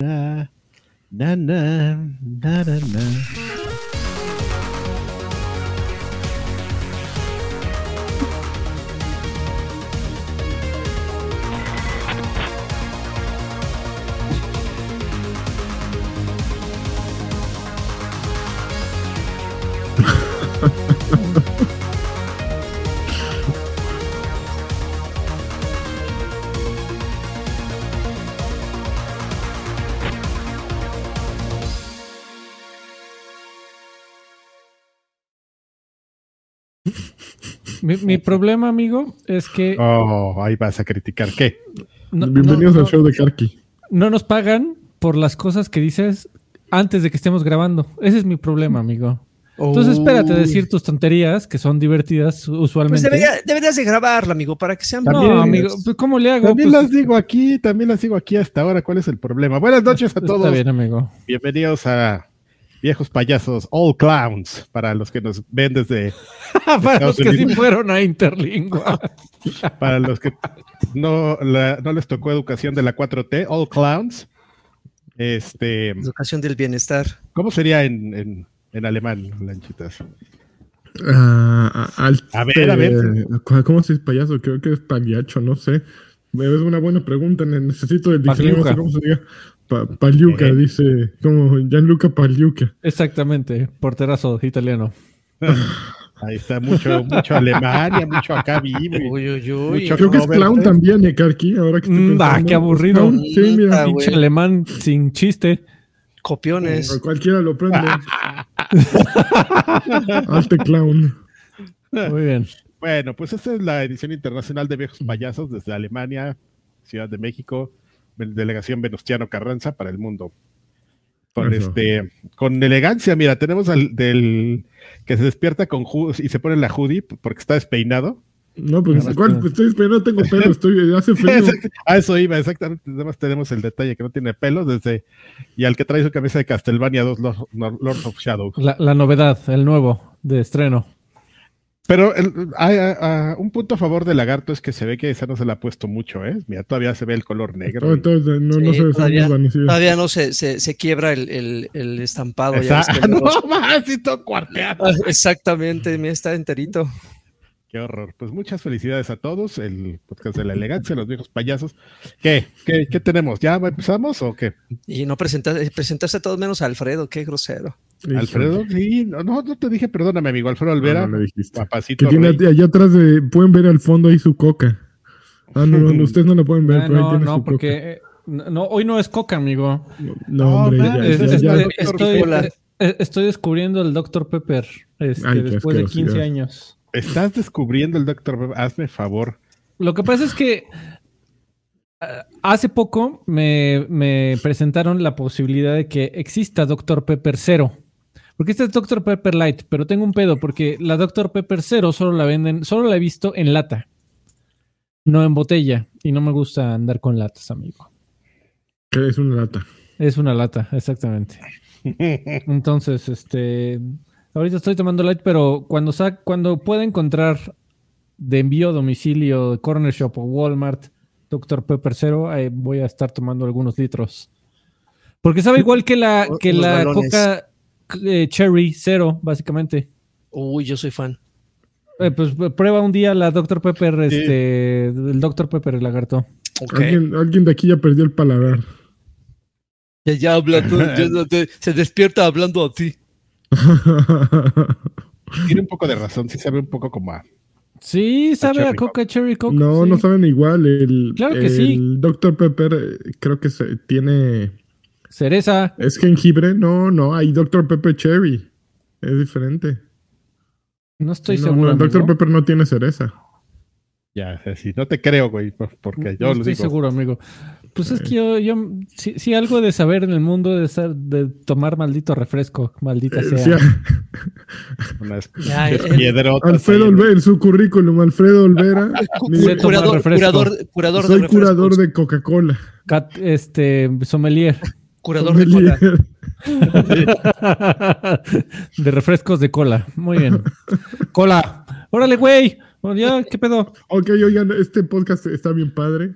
Na, na, na, na, na, Mi, mi problema, amigo, es que Oh, ahí vas a criticar. ¿Qué? no, Bienvenidos no- al show de Karki. no nos pagan por las cosas que dices antes de que estemos grabando. Ese es mi problema, amigo. Entonces espérate a decir tus tonterías, que son divertidas Pues usualmente. debería- deberías de grabarla, amigo, para que sean no, amigo, pues, ¿cómo le hago? También Pues, las digo aquí, también las digo aquí hasta ahora. ¿Cuál es el problema? Buenas noches a está todos. bien, amigo. Bienvenidos a Viejos Payasos, All Clowns, para los que nos ven desde, Para los que sí fueron a Interlingua. para los que no, la- no les tocó educación de la 4T, All Clowns. Este, Educación del bienestar. ¿cómo sería en, en, en alemán, Lanchitas? Ah, al- A ver, a ver. eh, ¿Cómo se dice payaso? Creo que es paliacho, no sé. Es una buena pregunta. ne- Necesito el diccionario. no sé Paliuca. ¿Cómo se diga? Pa- Paliuca, Eh. dice. Como Gianluca Paliuca. Exactamente, porterazo italiano. Ahí está mucho, mucho Alemania, mucho acá vivo. Uy, uy, uy. Mucho Creo que es clown ¿eh? también, eh, Karki. Ahora que estoy Mm, ah, pensando. qué aburrido. Clown, Sí, mira. Ah, Pinche alemán sin chiste. Copiones. Cualquiera lo prende. Alte clown. Muy bien. Bueno, pues esta es la edición internacional de Viejos Payasos desde Alemania, Ciudad de México, delegación Venustiano Carranza para el mundo. Con Eso. este, con elegancia, mira, tenemos al del que se despierta con y se pone la hoodie porque está despeinado. No, pues, Pues estoy no tengo pelo, estoy, hace frío. A eso iba, exactamente. Además tenemos el detalle que no tiene pelo desde y al que trae su camisa de Castlevania 2 Lord- Lords of Shadow. La, la novedad, el nuevo de estreno. Pero el- hay- hay- hay- un punto a favor de Lagarto es que se ve que esa no se le ha puesto mucho, ¿eh? Mira, todavía se ve el color negro. Todo- todo- no, no Sí, se ve todavía- no se, se, se quiebra el, el, el estampado. ya no, más, sí, todo cuarteado. Ah, Exactamente, mira, está enterito. Qué horror. Pues muchas felicidades a todos. El podcast de la elegancia, los viejos payasos. ¿Qué? ¿Qué, qué tenemos? ¿Ya empezamos o qué? Y no presentaste, presentaste a todos menos a Alfredo, qué grosero. Alfredo, sí, no, no, te dije, perdóname, amigo. Alfredo Olvera, No, dijiste. papacito. Que tiene rey. allá atrás de. Pueden ver al fondo ahí su coca. Ah, no, no, no, ustedes no la pueden ver, Ah, pero ahí no, tiene no, su porque eh, no, hoy no es coca, amigo. No, No, hombre, ya, Es- ya, es- ya. es- Doctor estoy, Cola. eh, eh, estoy descubriendo el Dr. Pepper este, Ay, después de 15 asquerosidad. años. Estás descubriendo el doctor. Hazme favor. Lo que pasa es que hace poco me, me presentaron la posibilidad de que exista Dr. Pepper Cero. Porque este es Dr. Pepper Light, pero tengo un pedo porque la Dr. Pepper Cero solo la venden, solo la he visto en lata, no en botella. Y no me gusta andar con latas, amigo. Es una lata. Es una lata, exactamente. Entonces, este, ahorita estoy tomando light, pero cuando sa cuando pueda encontrar de envío a domicilio de Corner Shop o Walmart Dr. Pepper Cero, eh, voy a estar tomando algunos litros. Porque sabe igual que la que Unos la balones. Coca eh, Cherry Cero, básicamente. Uy, yo soy fan. Eh, pues prueba un día la Dr. Pepper, Sí. este, el Dr. Pepper el lagarto. Alguien, alguien de aquí ya perdió el paladar. Ya, ya habla, tú, ya no te- se despierta hablando a ti. Tiene un poco de razón, sí sabe un poco como a. Sí, sabe a Coca Cherry Coke. no, sí. no saben igual. El, Claro que el sí. Dr. Pepper eh, creo que se, tiene. Cereza. ¿Es jengibre? No, no, hay Dr. Pepper Cherry. Es diferente. No estoy no, seguro. no, el Dr. Pepper no tiene cereza. Ya, sí, no te creo, güey, por- porque yo no lo estoy digo. seguro, amigo. Pues es que yo, yo si, si algo de saber en el mundo de, ser, de tomar maldito refresco, maldita Eh, sea. sí, Unas Ya, unas el- piedrotas Alfredo ahí. Olvera, en su currículum, Alfredo Olvera. Mi- curador, refresco. curador, curador de soy refrescos. curador de Coca-Cola. Este, sommelier. Curador de cola. de refrescos de cola. Muy bien. Cola. Órale, güey. Bueno, ya, ¿qué pedo? ok, oigan, este podcast está bien padre.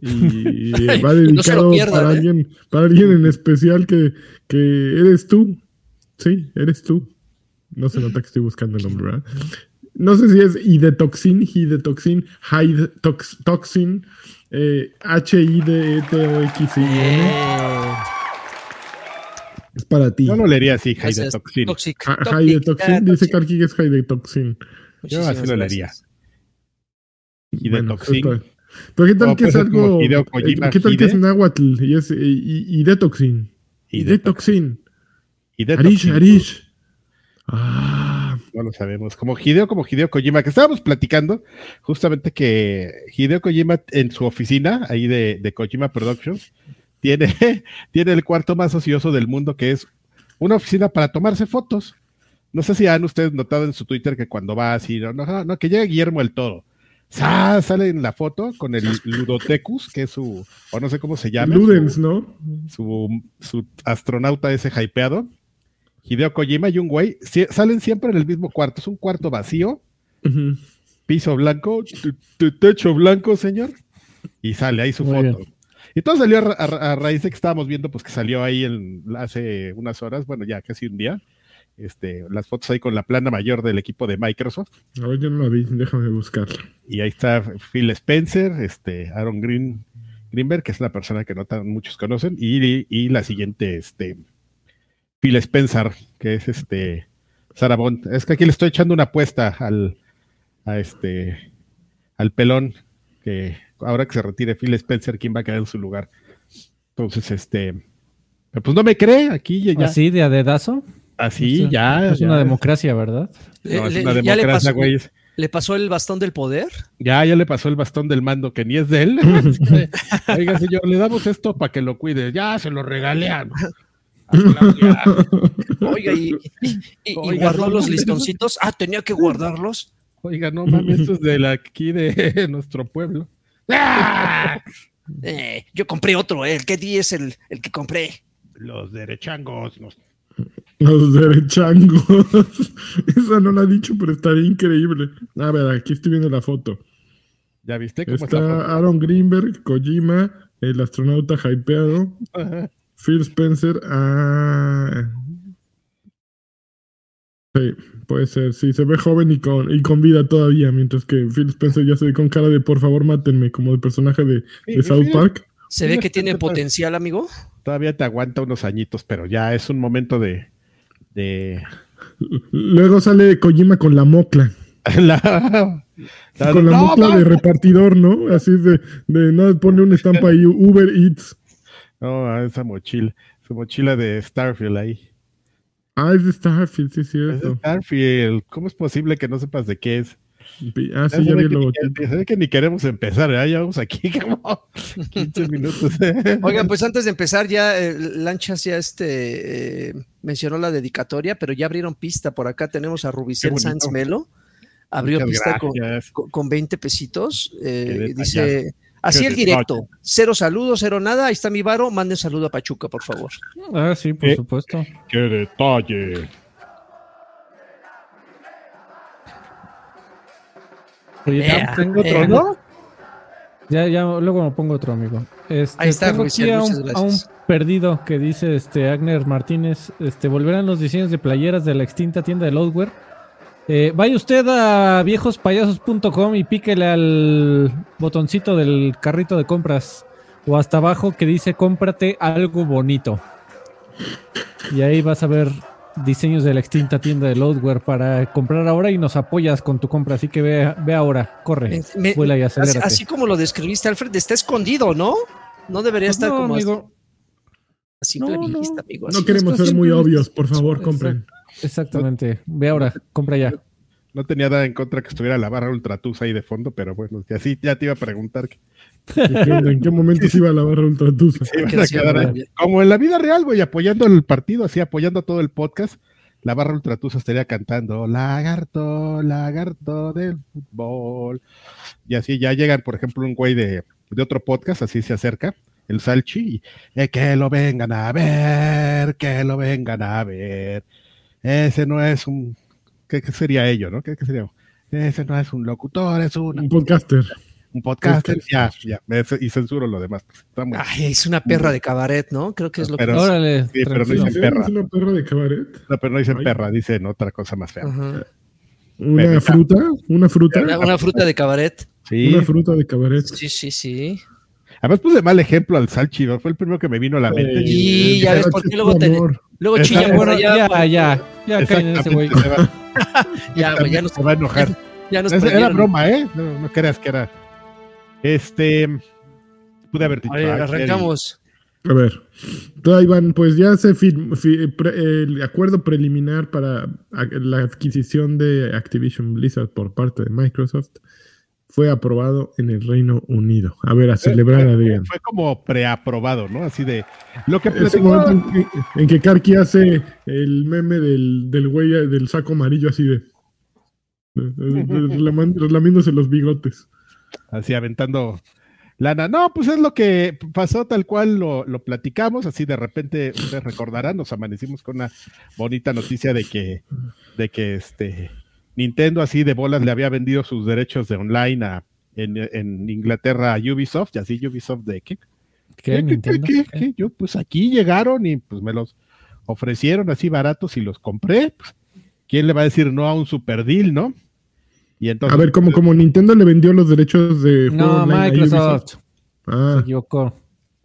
Y va No dedicado pierdan, para, ¿eh? alguien, para alguien en especial que, que eres tú. Sí, eres tú. No se nota que estoy buscando el nombre, ¿verdad? No sé si es Idetoxin, Idetoxin, Hidetox- Toxin, eh, H-I-D-E-T-O-X-I-N. Es para ti. Yo lo leería así, gracias. Haidetoxin. Toxic. Ah, Toxic. Ah, dice. Karki que es Hidetoxin. Yo así lo leería. Hidetoxin. Bueno, está- Pero qué tal O que es ser como algo. Eh, Kojima, ¿Qué tal que es náhuatl? Y es eh, y- Idetoxin. Idetoxin. Hidetoxin. Arish, Arish. Ah. No lo sabemos. Como Hideo, como Hideo Kojima, que estábamos platicando justamente que Hideo Kojima en su oficina, ahí de, de Kojima Productions, tiene, tiene el cuarto más ocioso del mundo, que es una oficina para tomarse fotos. No sé si han ustedes notado en su Twitter que cuando va así, no, no, no, que llega Guillermo el Toro. ¡Sa! Sale en la foto con el Ludotecus, que es su, o no sé cómo se llama. Ludens, su- ¿no? su, su astronauta ese hypeado, Hideo Kojima y un güey, salen siempre en el mismo cuarto. Es un cuarto vacío, piso blanco, te- te- techo blanco, señor. Y sale ahí su Muy foto. Y todo salió a, ra- a ra- a raíz de que estábamos viendo, pues que salió ahí en, hace unas horas, bueno, ya casi un día, este, las fotos ahí con la plana mayor del equipo de Microsoft. A ver, yo no la vi, déjame buscarla. Y ahí está Phil Spencer, este, Aaron Green, Greenberg, que es una persona que no tan muchos conocen, y, y la siguiente, este, Phil Spencer, que es este, Sarah Bond. Es que aquí le estoy echando una apuesta al, a este, al pelón, que ahora que se retire Phil Spencer, ¿quién va a quedar en su lugar? Entonces, este, pues no me cree, aquí ya, ya- Así de a dedazo. así, Es- ya. Es una democracia, ¿verdad? No, es Le- una le- ya le democracia, pasó, güey. le pasó el bastón del poder. Ya, ya le pasó el bastón del mando, que ni es de él. Oiga, señor, le damos esto para que lo cuide. Ya, se lo Claudia. Oiga, y, y- y- y Oiga, guardó no, los listoncitos. Ah, tenía que guardarlos. Oiga, no mames, esto es de la, aquí de nuestro pueblo. ¡Ah! Eh, yo compré otro, eh, el que di es el, el que compré. Los derechangos. Los derechangos. Esa no la ha dicho, pero estaría increíble. A ver, aquí estoy viendo la foto. ¿Ya viste cómo está? Está Aaron Greenberg, Kojima, el astronauta hypeado, Ajá. Phil Spencer. Ah. Sí, puede ser. Sí, se ve joven y con, y con vida todavía, mientras que Phil Spencer ya se ve con cara de por favor mátenme, como el personaje de, Sí, de South sí, Park. Se ve que tiene potencial, amigo. Todavía te aguanta unos añitos, pero ya es un momento de. de Luego sale Kojima con la mocla. la, la- con la no, mocla no, de repartidor, ¿no? Así de, de no pone una estampa ahí, Uber Eats. no, esa mochila. Su mochila de Starfield ahí. Ah, es de Starfield, sí, es Es cierto. de Starfield. ¿Cómo es posible que no sepas de qué es? Ah, Ya sí, ya vi el que ni- logotipo. se ve que ni queremos empezar, ¿verdad? Ya vamos aquí como 15 minutos. Oigan, pues antes de empezar, ya eh, Lanchas ya este eh, mencionó la dedicatoria, pero ya abrieron pista. Por acá tenemos a Rubicel. Sanz Melo. Abrió Muchas pista con, con, con 20 pesitos. eh, dice, así el directo. Cero saludos, cero nada. Ahí está mi varo. Mande saludo a Pachuca, por favor. Ah, sí, por Eh. supuesto. ¡Qué detalle! Oye, tengo otro. ¿no? Ya, ya, luego me pongo otro amigo. Este, Ahí está, tengo aquí a un, a un perdido que dice este Agner Martínez, este, volverán los diseños de playeras de la extinta tienda de Loadware. Eh, vaya usted a viejospayasos.com y píquele al botoncito del carrito de compras o hasta abajo que dice cómprate algo bonito. Y ahí vas a ver diseños de la extinta tienda de Loadware para comprar ahora y nos apoyas con tu compra. Así que ve, ve ahora, corre. Me- vuela y así, acelérate. así como lo describiste, Alfred, está escondido, ¿no? No debería Pues estar no, como amigo. A simple No, así. queremos ser muy obvios, por favor, compren. Exactamente. Ve ahora, compra ya. No tenía nada en contra que estuviera la barra Ultratus ahí de fondo, pero bueno, así ya te iba a preguntar. que. ¿En qué momento se iba la barra ultratusa? se iban Que a sí, quedar ahí. hombre. Como en la vida real, güey, apoyando el partido, así apoyando todo el podcast. La barra Ultratusa estaría cantando Lagarto, lagarto del fútbol. Y así ya llegan, por ejemplo, un güey de, de otro podcast, así se acerca, el Salchi, y "Eh, que lo vengan a ver, que lo vengan a ver. Ese no es un. ¿Qué, qué sería ello, no? ¿Qué, qué sería? Ese no es un locutor, es un Un podcaster. un podcaster, ya, ya, y censuro lo demás. pues, está muy- Ay, es una perra de cabaret, ¿no? Creo que es lo que. Pero- Órale. sí, pero no dicen perra. ¿Es una perra de cabaret? No, pero no dicen Ay. perra, dicen otra cosa más fea. Ajá. ¿Una fruta? ¿Una fruta? Una, una fruta de cabaret. Sí. Una fruta de cabaret. Sí, sí, sí. Además puse mal ejemplo al Salchi, ¿no? fue el primero que me vino a la mente. Y ya ves por qué luego te-. Luego chilla Ya, bueno, allá. ya, ya, ya, caen en ese güey. Exactamente, se va, Ya, güey, ya nos, se va a enojar. ya nos era broma, ¿eh? No, no creas que era. Este. Pude haber dicho. A ver, "Ay, arrancamos. A ver, van, pues ya se firmó el acuerdo preliminar para la adquisición de Activision Blizzard por parte de Microsoft fue aprobado en el Reino Unido. A ver, a celebrar, Adrián. fue como preaprobado, ¿no? Así de. Lo que Ese platicó- momento en que, en que Karki hace el meme del, del güey del saco amarillo así de... relamiéndose los bigotes. así aventando lana. No, pues es lo que pasó tal cual lo, lo platicamos, así de repente ustedes recordarán, nos amanecimos con una bonita noticia de que, de que este Nintendo así de bolas le había vendido sus derechos de online a, en, en Inglaterra a Ubisoft, y así Ubisoft de qué, ¿Qué, Nintendo? qué, qué? Yo pues aquí llegaron y pues me los ofrecieron así baratos y los compré. Pues, ¿Quién le va a decir no a un super deal, no? Y entonces, A ver, como, como Nintendo le vendió los derechos de juego No, online a Microsoft. Ubisoft. Ah, Se equivocó.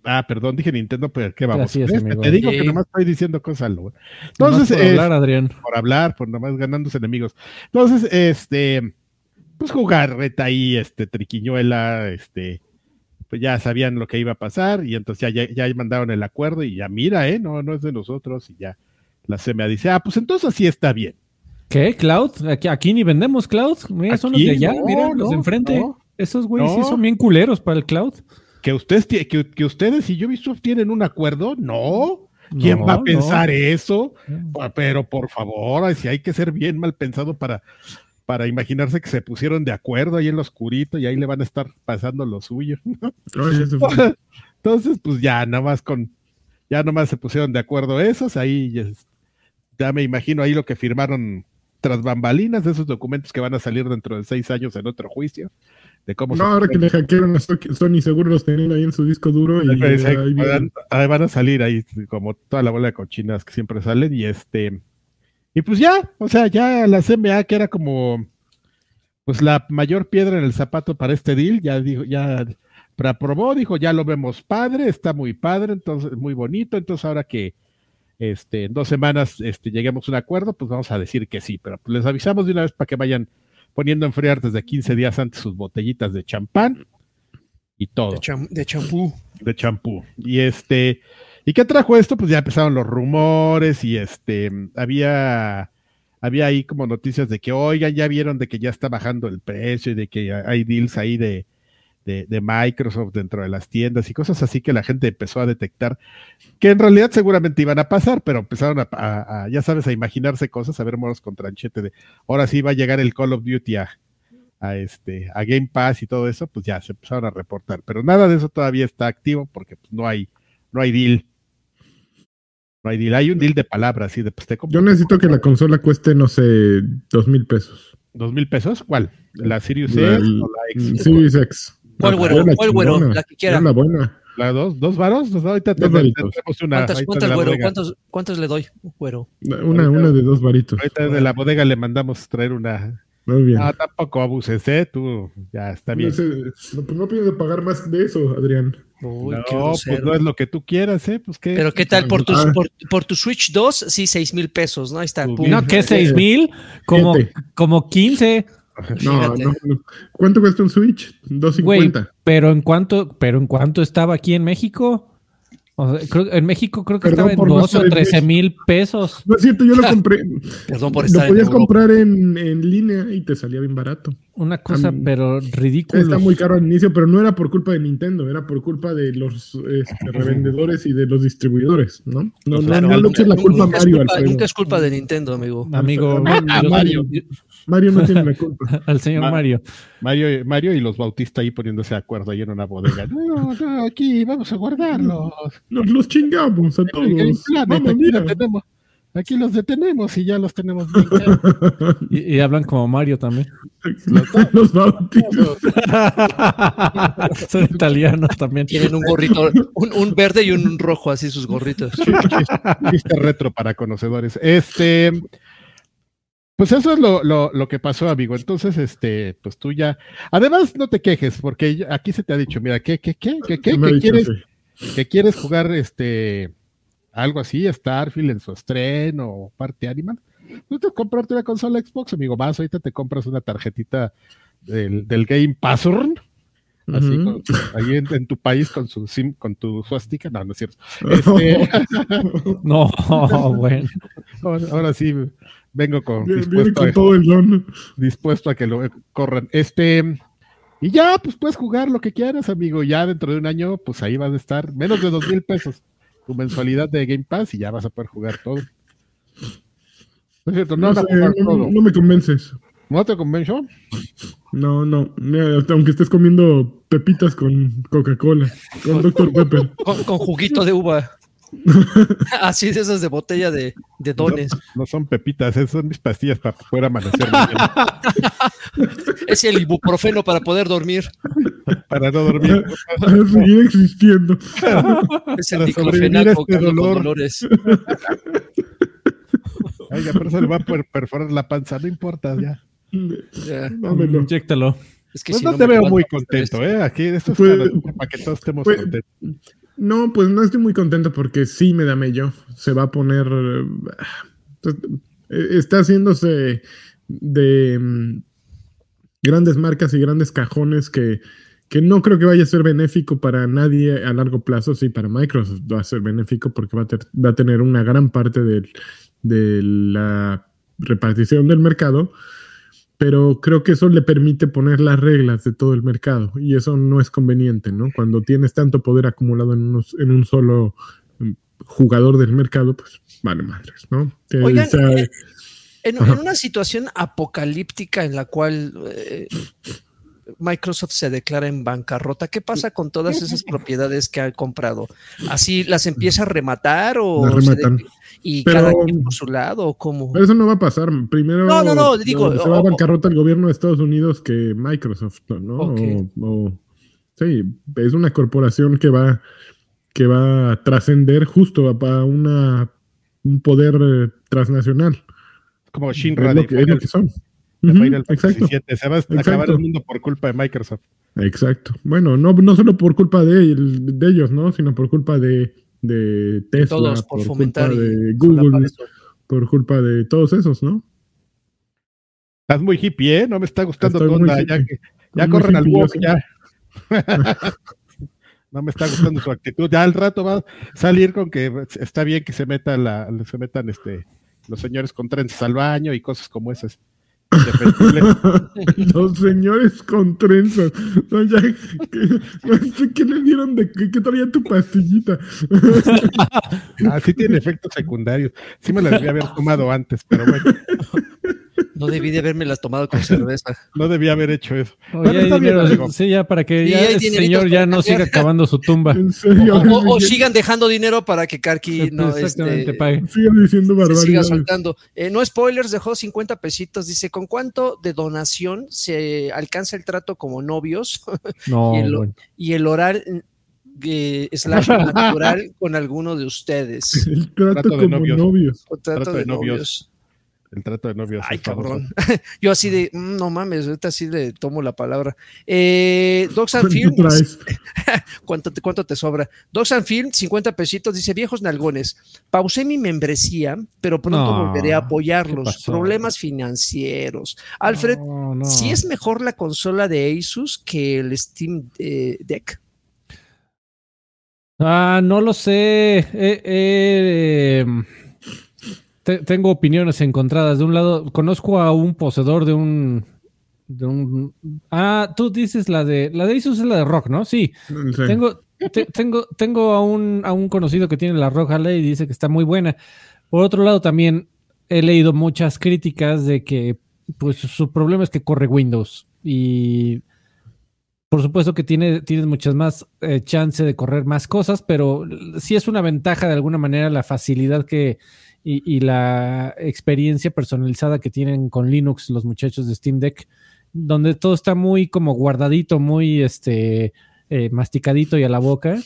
Ah, perdón, dije Nintendo, pero qué vamos. Te digo Sí. que nomás estoy diciendo cosas. lo- Entonces, por eh, hablar, Adrián. por hablar, por nomás ganándose enemigos. Entonces, este, pues jugar reta ahí, este, triquiñuela, este, pues ya sabían lo que iba a pasar y entonces ya, ya, ya mandaron el acuerdo y ya mira, eh, no, no es de nosotros y ya la CMA dice, ah, pues entonces así está bien. ¿Qué? ¿Cloud? Aquí, aquí ni vendemos Cloud. Mira, son los de allá. no, mira, los de enfrente. no. Esos güeyes sí son bien culeros para el Cloud. Que ustedes, ti- que, que ustedes y Ubisoft tienen un acuerdo, no. ¿Quién No, va a pensar eso? No. Pa- Pero por favor, si hay que ser bien mal pensado para, para imaginarse que se pusieron de acuerdo ahí en lo oscurito y ahí le van a estar pasando lo suyo. Entonces, pues ya nada más con, ya nomás se pusieron de acuerdo esos, ahí ya me imagino ahí lo que firmaron tras bambalinas de esos documentos que van a salir dentro de seis años en otro juicio, de cómo No, ahora que le hackearon a So- Sony, seguro los tenían ahí en su disco duro y ahí ahí, vienen. van, ahí van a salir ahí como toda la bola de cochinas que siempre salen y este y pues ya, o sea, ya la CMA que era como pues la mayor piedra en el zapato para este deal, ya dijo, ya aprobó, dijo, ya lo vemos padre, está muy padre, entonces muy bonito, entonces ahora que este en dos semanas este lleguemos a un acuerdo, pues vamos a decir que sí, pero pues les avisamos de una vez para que vayan poniendo a enfriar desde 15 días antes sus botellitas de champán y todo De, cham- de champú. de champú. Y este, ¿y qué trajo esto? Pues ya empezaron los rumores y este, había, había ahí como noticias de que, oigan, ya vieron de que ya está bajando el precio y de que hay deals ahí de, de, de Microsoft dentro de las tiendas y cosas así que la gente empezó a detectar que en realidad seguramente iban a pasar, pero empezaron a, a- a, ya sabes, a imaginarse cosas, a ver moros con tranchete de, ahora sí va a llegar el Call of Duty a, a este a Game Pass y todo eso, pues ya se empezaron a reportar, pero nada de eso todavía está activo porque pues, no hay no hay deal. No hay deal, hay un deal de palabras, sí, de pues te Yo necesito que la consola cueste, no sé, dos mil pesos. dos mil pesos, ¿cuál? ¿La Sirius X o la X? Series X. ¿Cuál güero? la ¿Cuál güero? La que quiera. La buena. ¿La dos? ¿Dos varos? Ahorita Dos te- varitos. tenemos una. ¿Cuántas, cuántas, güero? ¿Cuántos, ¿Cuántos le doy, güero? Una, una de dos varitos. Ahorita de la bodega le mandamos traer una. Muy bien. Ah, tampoco abuses, ¿eh? Tú, ya está bien. No, sé, no, pues no pienso pagar más de eso, Adrián. Uy, no, qué pues no es lo que tú quieras, ¿eh? Pues qué. Pero qué tal por tu, Ah. por, por tu Switch 2, sí, seis mil pesos, ¿no? Ahí está. Pum. No, que seis mil, como, como 15, No, no, no. ¿Cuánto cuesta un Switch? güey. 250. Pero en cuánto, pero en cuánto estaba aquí en México. O sea, creo- en México creo que Perdón estaba en por no 12 o estar en 13 mil pesos. No es cierto, yo lo compré. Perdón por lo estar en podías comprar en, en línea y te salía bien barato. Una cosa, pero ridícula. Está muy caro al inicio, pero no era por culpa de Nintendo, era por culpa de los este, revendedores y de los distribuidores, ¿no? No, no, Claro, no la nunca- culpa a nunca es Mario, culpa-. Nunca es culpa de Nintendo, amigo. Amigo, Ah, yo- Mario. Mario no tiene la culpa. al señor Ma- Mario. Mario, Mario y los Bautista ahí poniéndose de acuerdo ahí en una bodega. No, no, aquí vamos a guardarlos. Nos los chingamos a el todos. Vamos, aquí tenemos. Aquí los detenemos y ya los tenemos. Y, y hablan como Mario también. Los bautizos. Son italianos también. Tienen un gorrito, un, un verde y un rojo, así sus gorritos. Chiste retro para conocedores. Este, pues eso es lo, lo, lo que pasó, amigo. Entonces, este, pues tú ya. Además, no te quejes, porque aquí se te ha dicho, mira, ¿qué, qué, qué, qué, qué, qué dicho, quieres, sí. que quieres jugar este algo así, Starfield en su estreno o parte Animal? Tú te comprarte una consola Xbox, amigo. Vas, ahorita te compras una tarjetita del, del Game Password. Así, con- ahí en, en tu país con su sim, con tu suástica. No, no es cierto. Este, No, bueno. ahora, ahora sí vengo con Viene, dispuesto, con a, todo el don. dispuesto a que lo corran. Este, y ya, pues puedes jugar lo que quieras, amigo. Ya dentro de un año, pues ahí vas a estar menos de dos mil pesos tu mensualidad de Game Pass y ya vas a poder jugar todo. No es cierto, no, No, sé, jugar no- todo. no me convences. ¿No te convenció? No, no. Mira, hasta aunque estés comiendo pepitas con Coca-Cola, con Dr. Pepper. Con, con juguito de uva. Así de esas de botella de, de dones. No son pepitas, esas son mis pastillas para poder amanecer Es el ibuprofeno para poder dormir. para no dormir. Para seguir existiendo. Es el diclofenaco este con dolor. dolores. Oiga, pero eso le va a per- perforar la panza, no importa, ya. Ya. Dámelo. Inyéctalo. Es que Pues si no no te veo muy contento, ¿eh? Aquí esto es Pues- para, para que todos estemos pues- contentos. No, pues no estoy muy contento porque sí me da mello. Se va a poner. pues, eh, está haciéndose de mm, grandes marcas y grandes cajones que, que no creo que vaya a ser benéfico para nadie a largo plazo. Sí, para Microsoft va a ser benéfico porque va a, ter- va a tener una gran parte de la repartición del mercado. Pero creo que eso le permite poner las reglas de todo el mercado y eso no es conveniente, ¿no? Cuando tienes tanto poder acumulado en, unos- en un solo mm, jugador del mercado, pues vale madres, ¿no? Oigan, eh, En, en una situación apocalíptica en la cual eh, Microsoft se declara en bancarrota, ¿qué pasa con todas esas propiedades que ha comprado? ¿Así las empieza a rematar o rematan. y Pero- cada quien por su lado o cómo? Eso no va a pasar. Primero No, no, no, digo, se va a bancarrota el gobierno de Estados Unidos que Microsoft, ¿no? Ok. O- o- sí, es una corporación que va, que va a trascender justo para una, un poder eh, transnacional. Como Es Shinra lo de que, es lo que son. De Ujú, Final Fantasy exacto. Se va a acabar el mundo por culpa de Microsoft. exacto. Bueno, no, no solo por culpa de, de ellos, ¿no? Sino por culpa de, de Tesla, Todos por, por, fomentar culpa de Google, por culpa de todos esos, ¿no? Estás muy hippie, ¿eh? No me está gustando tu onda. Ya, que- ya corren al walk, ya. no me está gustando su actitud. Ya al rato va a salir con que está bien que se metan la, se metan este los señores con trenzas al baño y cosas como esas. Los señores con trenzas. No, ya, ¿qué, no sé qué le dieron de qué, qué traía tu pastillita? Ah, sí tiene efectos secundarios. Sí me la debía haber tomado antes, pero bueno, No debí de haberme las tomado con cerveza. no debía haber hecho eso. Oye, Bueno, hay está bien, dinero, amigo. sí, ya para que ya dineritos señor ya no cambiar. siga cavando su tumba. En serio. O, o- sigan dejando dinero para que Karki no Exactamente, este, pague. siguen diciendo se siga barbaridades. soltando. Eh, no spoilers, dejó 50 pesitos. Dice, ¿con cuánto de donación se alcanza el trato como novios No, Y el- bueno. y el oral eh, slash natural con alguno de ustedes? El trato, Trato de como novios. novios. O trato, Trato de de novios. novios. El trato de novios. Ay, famoso. cabrón. Yo así de, "Mm, no mames, ahorita sí le tomo la palabra. Eh, Dogs and ¿Cuánto Films, te, ¿cuánto te sobra? Dogs and Film, 50 pesitos, dice viejos nalgones. Pausé mi membresía, pero pronto No, volveré a ¿qué apoyarlos. Problemas financieros. Alfred, No, no. si es mejor la consola de Asus que el Steam eh, Deck. Ah, no lo sé. Eh, eh, te- tengo opiniones encontradas. De un lado, conozco a un poseedor de un. De un ah, tú dices la de. La de Asus es la de Rock, ¿no? Sí. Sí. Tengo, te- tengo, tengo a un, a un conocido que tiene la Rock Harley y dice que está muy buena. Por otro lado, también he leído muchas críticas de que pues su problema es que corre Windows y por supuesto que tiene, tienes muchas más eh, chance de correr más cosas, pero sí es una ventaja de alguna manera la facilidad que y, y la experiencia personalizada que tienen con Linux los muchachos de Steam Deck, donde todo está muy como guardadito, muy este eh, masticadito y a la boca.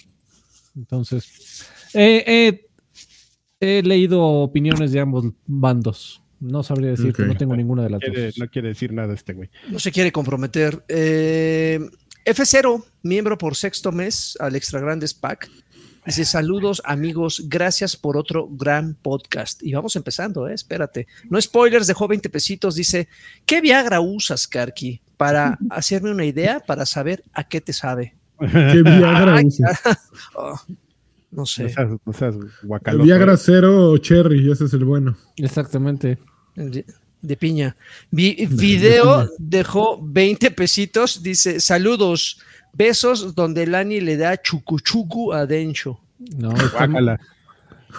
Entonces, eh, eh, he leído opiniones de ambos bandos. No sabría decir que no tengo ninguna de las Quiere- dos. no quiere decir nada este güey. No se quiere comprometer. Eh, F0, miembro por sexto mes al Extra Grandes Pack. Dice, saludos amigos, gracias por otro gran podcast. Y vamos empezando, ¿eh? espérate. No spoilers, dejó 20 pesitos. Dice, ¿qué Viagra usas, Karki? Para hacerme una idea, para saber a qué te sabe. ¿Qué Viagra Ay, usas? Oh, no No sé. seas, no seas ¿El guacaloso, Viagra cero o cherry, ese es el bueno. Exactamente. De, de piña. Vi- video dejó 20 pesitos. Dice, saludos, besos, donde Lani le da chucuchucu a Dencho. No, está-.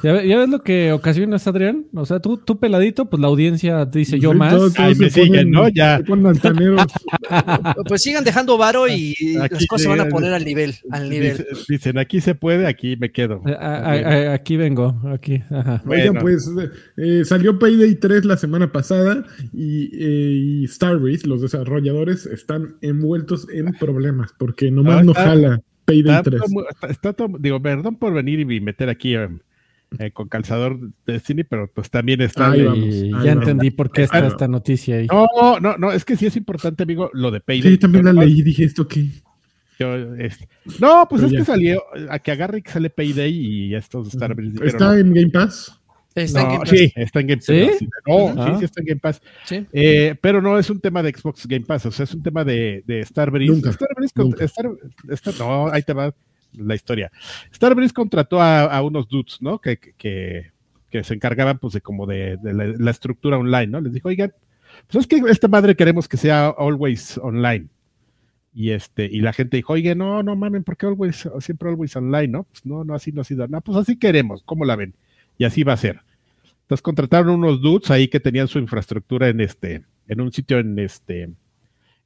¿Ya, ve- ya ves lo que ocasionas, Adrián? O sea, tú, tú peladito, pues la audiencia dice yo Sí, más. todos Ay, me siguen, ¿no? Ya. Pues sigan dejando varo y Aquí las cosas se van a poner al nivel, al nivel. Dice- dicen, aquí se puede, aquí me quedo. A- a- a- aquí vengo, aquí. Ajá. Oigan, Bueno. pues eh, salió Payday 3 la semana pasada y, eh, y Starbreeze, los desarrolladores, están envueltos en problemas porque nomás No, no, está- jala Payday Está, 3. todo mu- está- está todo- digo, perdón por venir y meter aquí eh, eh, con calzador de Destiny, pero pues también está. Ahí de- vamos, Y ahí ya vamos. entendí por qué está Ah, esta noticia ahí. No, no, no, es que sí es importante, amigo, lo de Payday. Sí, también la leí y dije esto que yo, no, pues Pero es ya. que salió, a que agarre que sale Payday y estos dijeron, está no, en Game Pass. Está en Game Pass. sí, está en Game Pass. ¿Sí? No, Ah. sí, sí está en Game Pass. Sí. Eh, pero no es un tema de Xbox Game Pass, o sea, es un tema de, de Starbreeze. Nunca, Starbreeze con- nunca. Star- Star- no, ahí te va la historia. Starbreeze contrató a, unos dudes, ¿no? Que, que, que se encargaban, pues, de como de, la, estructura online, ¿no? Les dijo, oigan, pues es que esta madre queremos que sea always online. Y este, y la gente dijo, oye, no, no mamen, ¿por qué always, siempre always online, no? Pues no, no, así no ha sido. No, pues así queremos, ¿cómo la ven? Y así va a ser. Entonces contrataron unos dudes ahí que tenían su infraestructura en este, en un sitio en este,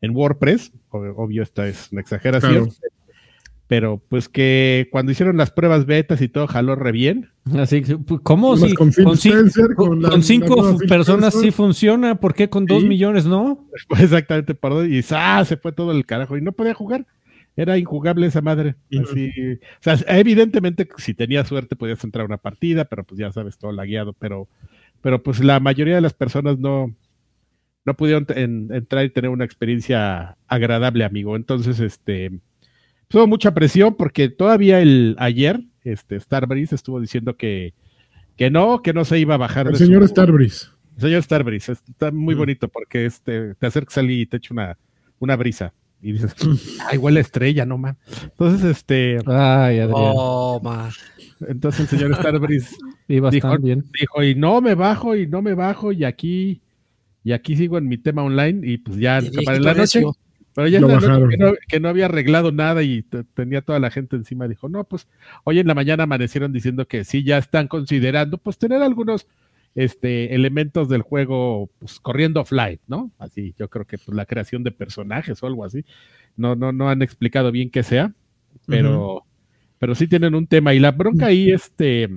en WordPress. Ob- Obvio, esta es una exageración. Pero pues que cuando hicieron las pruebas betas y todo jaló re bien. Así que, pues, ¿cómo? Si con con, Spencer, la- con cinco personas sí funciona, ¿por qué con dos millones no? Fue exactamente por dos, y ¡zas! se fue todo el carajo y no podía jugar. Era injugable esa madre. Así, o sea, evidentemente si tenías suerte podías entrar a una partida, pero pues ya sabes, todo lagueado, pero, pero pues la mayoría de las personas no, no pudieron en- entrar y tener una experiencia agradable, amigo. Entonces, este, hubo mucha presión porque todavía el ayer, este, Starbreeze estuvo diciendo que, que no, que no se iba a bajar El de señor su- Starbreeze. Señor Starbreeze, está muy Mm. bonito porque este, te acercas al y te echa una, una brisa. Y dices, ay, huele a estrella, no man. Entonces, este, Ay, Adrián. Oh, man. entonces el señor Starbreeze dijo- bien. dijo, y no me bajo, y no me bajo, y aquí, y aquí sigo en mi tema online, y pues ya viejito la noche. Pero ya bajaron. que no, que no había arreglado nada y te- tenía toda la gente encima, dijo, no, pues hoy en la mañana amanecieron diciendo que sí, ya están considerando, pues tener algunos este, elementos del juego pues, corriendo offline, ¿no? Así, yo creo que pues, la creación de personajes o algo así. No, no, no han explicado bien qué sea, pero, pero sí tienen un tema. Y la bronca ahí, este,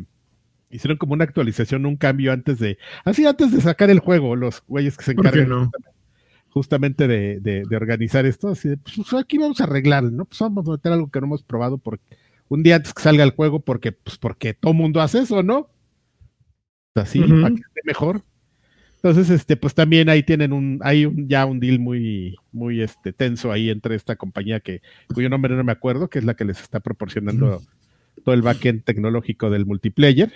hicieron como una actualización, un cambio antes de, así antes de sacar el juego, los güeyes que se ¿Por qué encargan no? Justamente de, de- de organizar esto, así de, pues aquí vamos a arreglar, ¿no? Pues vamos a meter algo que no hemos probado por un día antes que salga el juego, porque, pues porque todo mundo hace eso, ¿no? Así, para que esté mejor. Entonces, este, pues también ahí tienen un, hay un, ya un deal muy, muy este, tenso ahí entre esta compañía que, cuyo nombre no me acuerdo, que es la que les está proporcionando todo el backend tecnológico del multiplayer,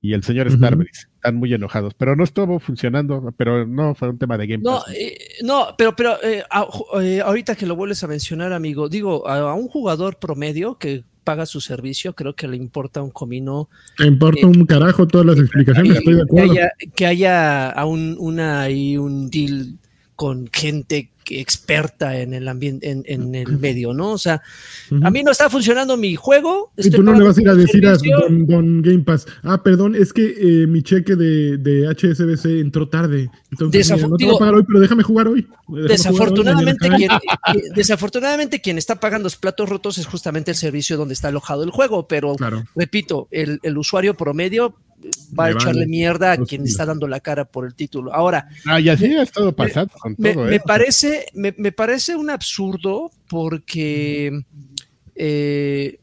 y el señor. Starbreeze. Están muy enojados, pero no estuvo funcionando, pero no fue un tema de Game No, eh, no, pero, pero eh, a- eh, ahorita que lo vuelves a mencionar, amigo, digo, a, a un jugador promedio que paga su servicio, creo que le importa un comino Me importa un carajo todas las explicaciones, estoy de que haya, que haya a un, una ahí un deal con gente experta en el ambiente, en, en el medio, ¿no? O sea, a mí no está funcionando mi juego. Y tú no le vas a ir a decir a don, don Game Pass, ah, perdón, es que eh, mi cheque de, de HSBC entró tarde. Entonces, mira, no te voy a pagar hoy, pero déjame jugar hoy. Déjame jugar hoy, Desafortunadamente, quien, eh, desafortunadamente quien está pagando los platos rotos es justamente el servicio donde está alojado el juego, pero Claro. repito, el, el usuario promedio va a echarle vale. mierda a Pues quien está dando la cara por el título. Ahora, Ah, y así ha estado pasando con me, todo, me ¿eh? parece, me, parece un absurdo porque eh,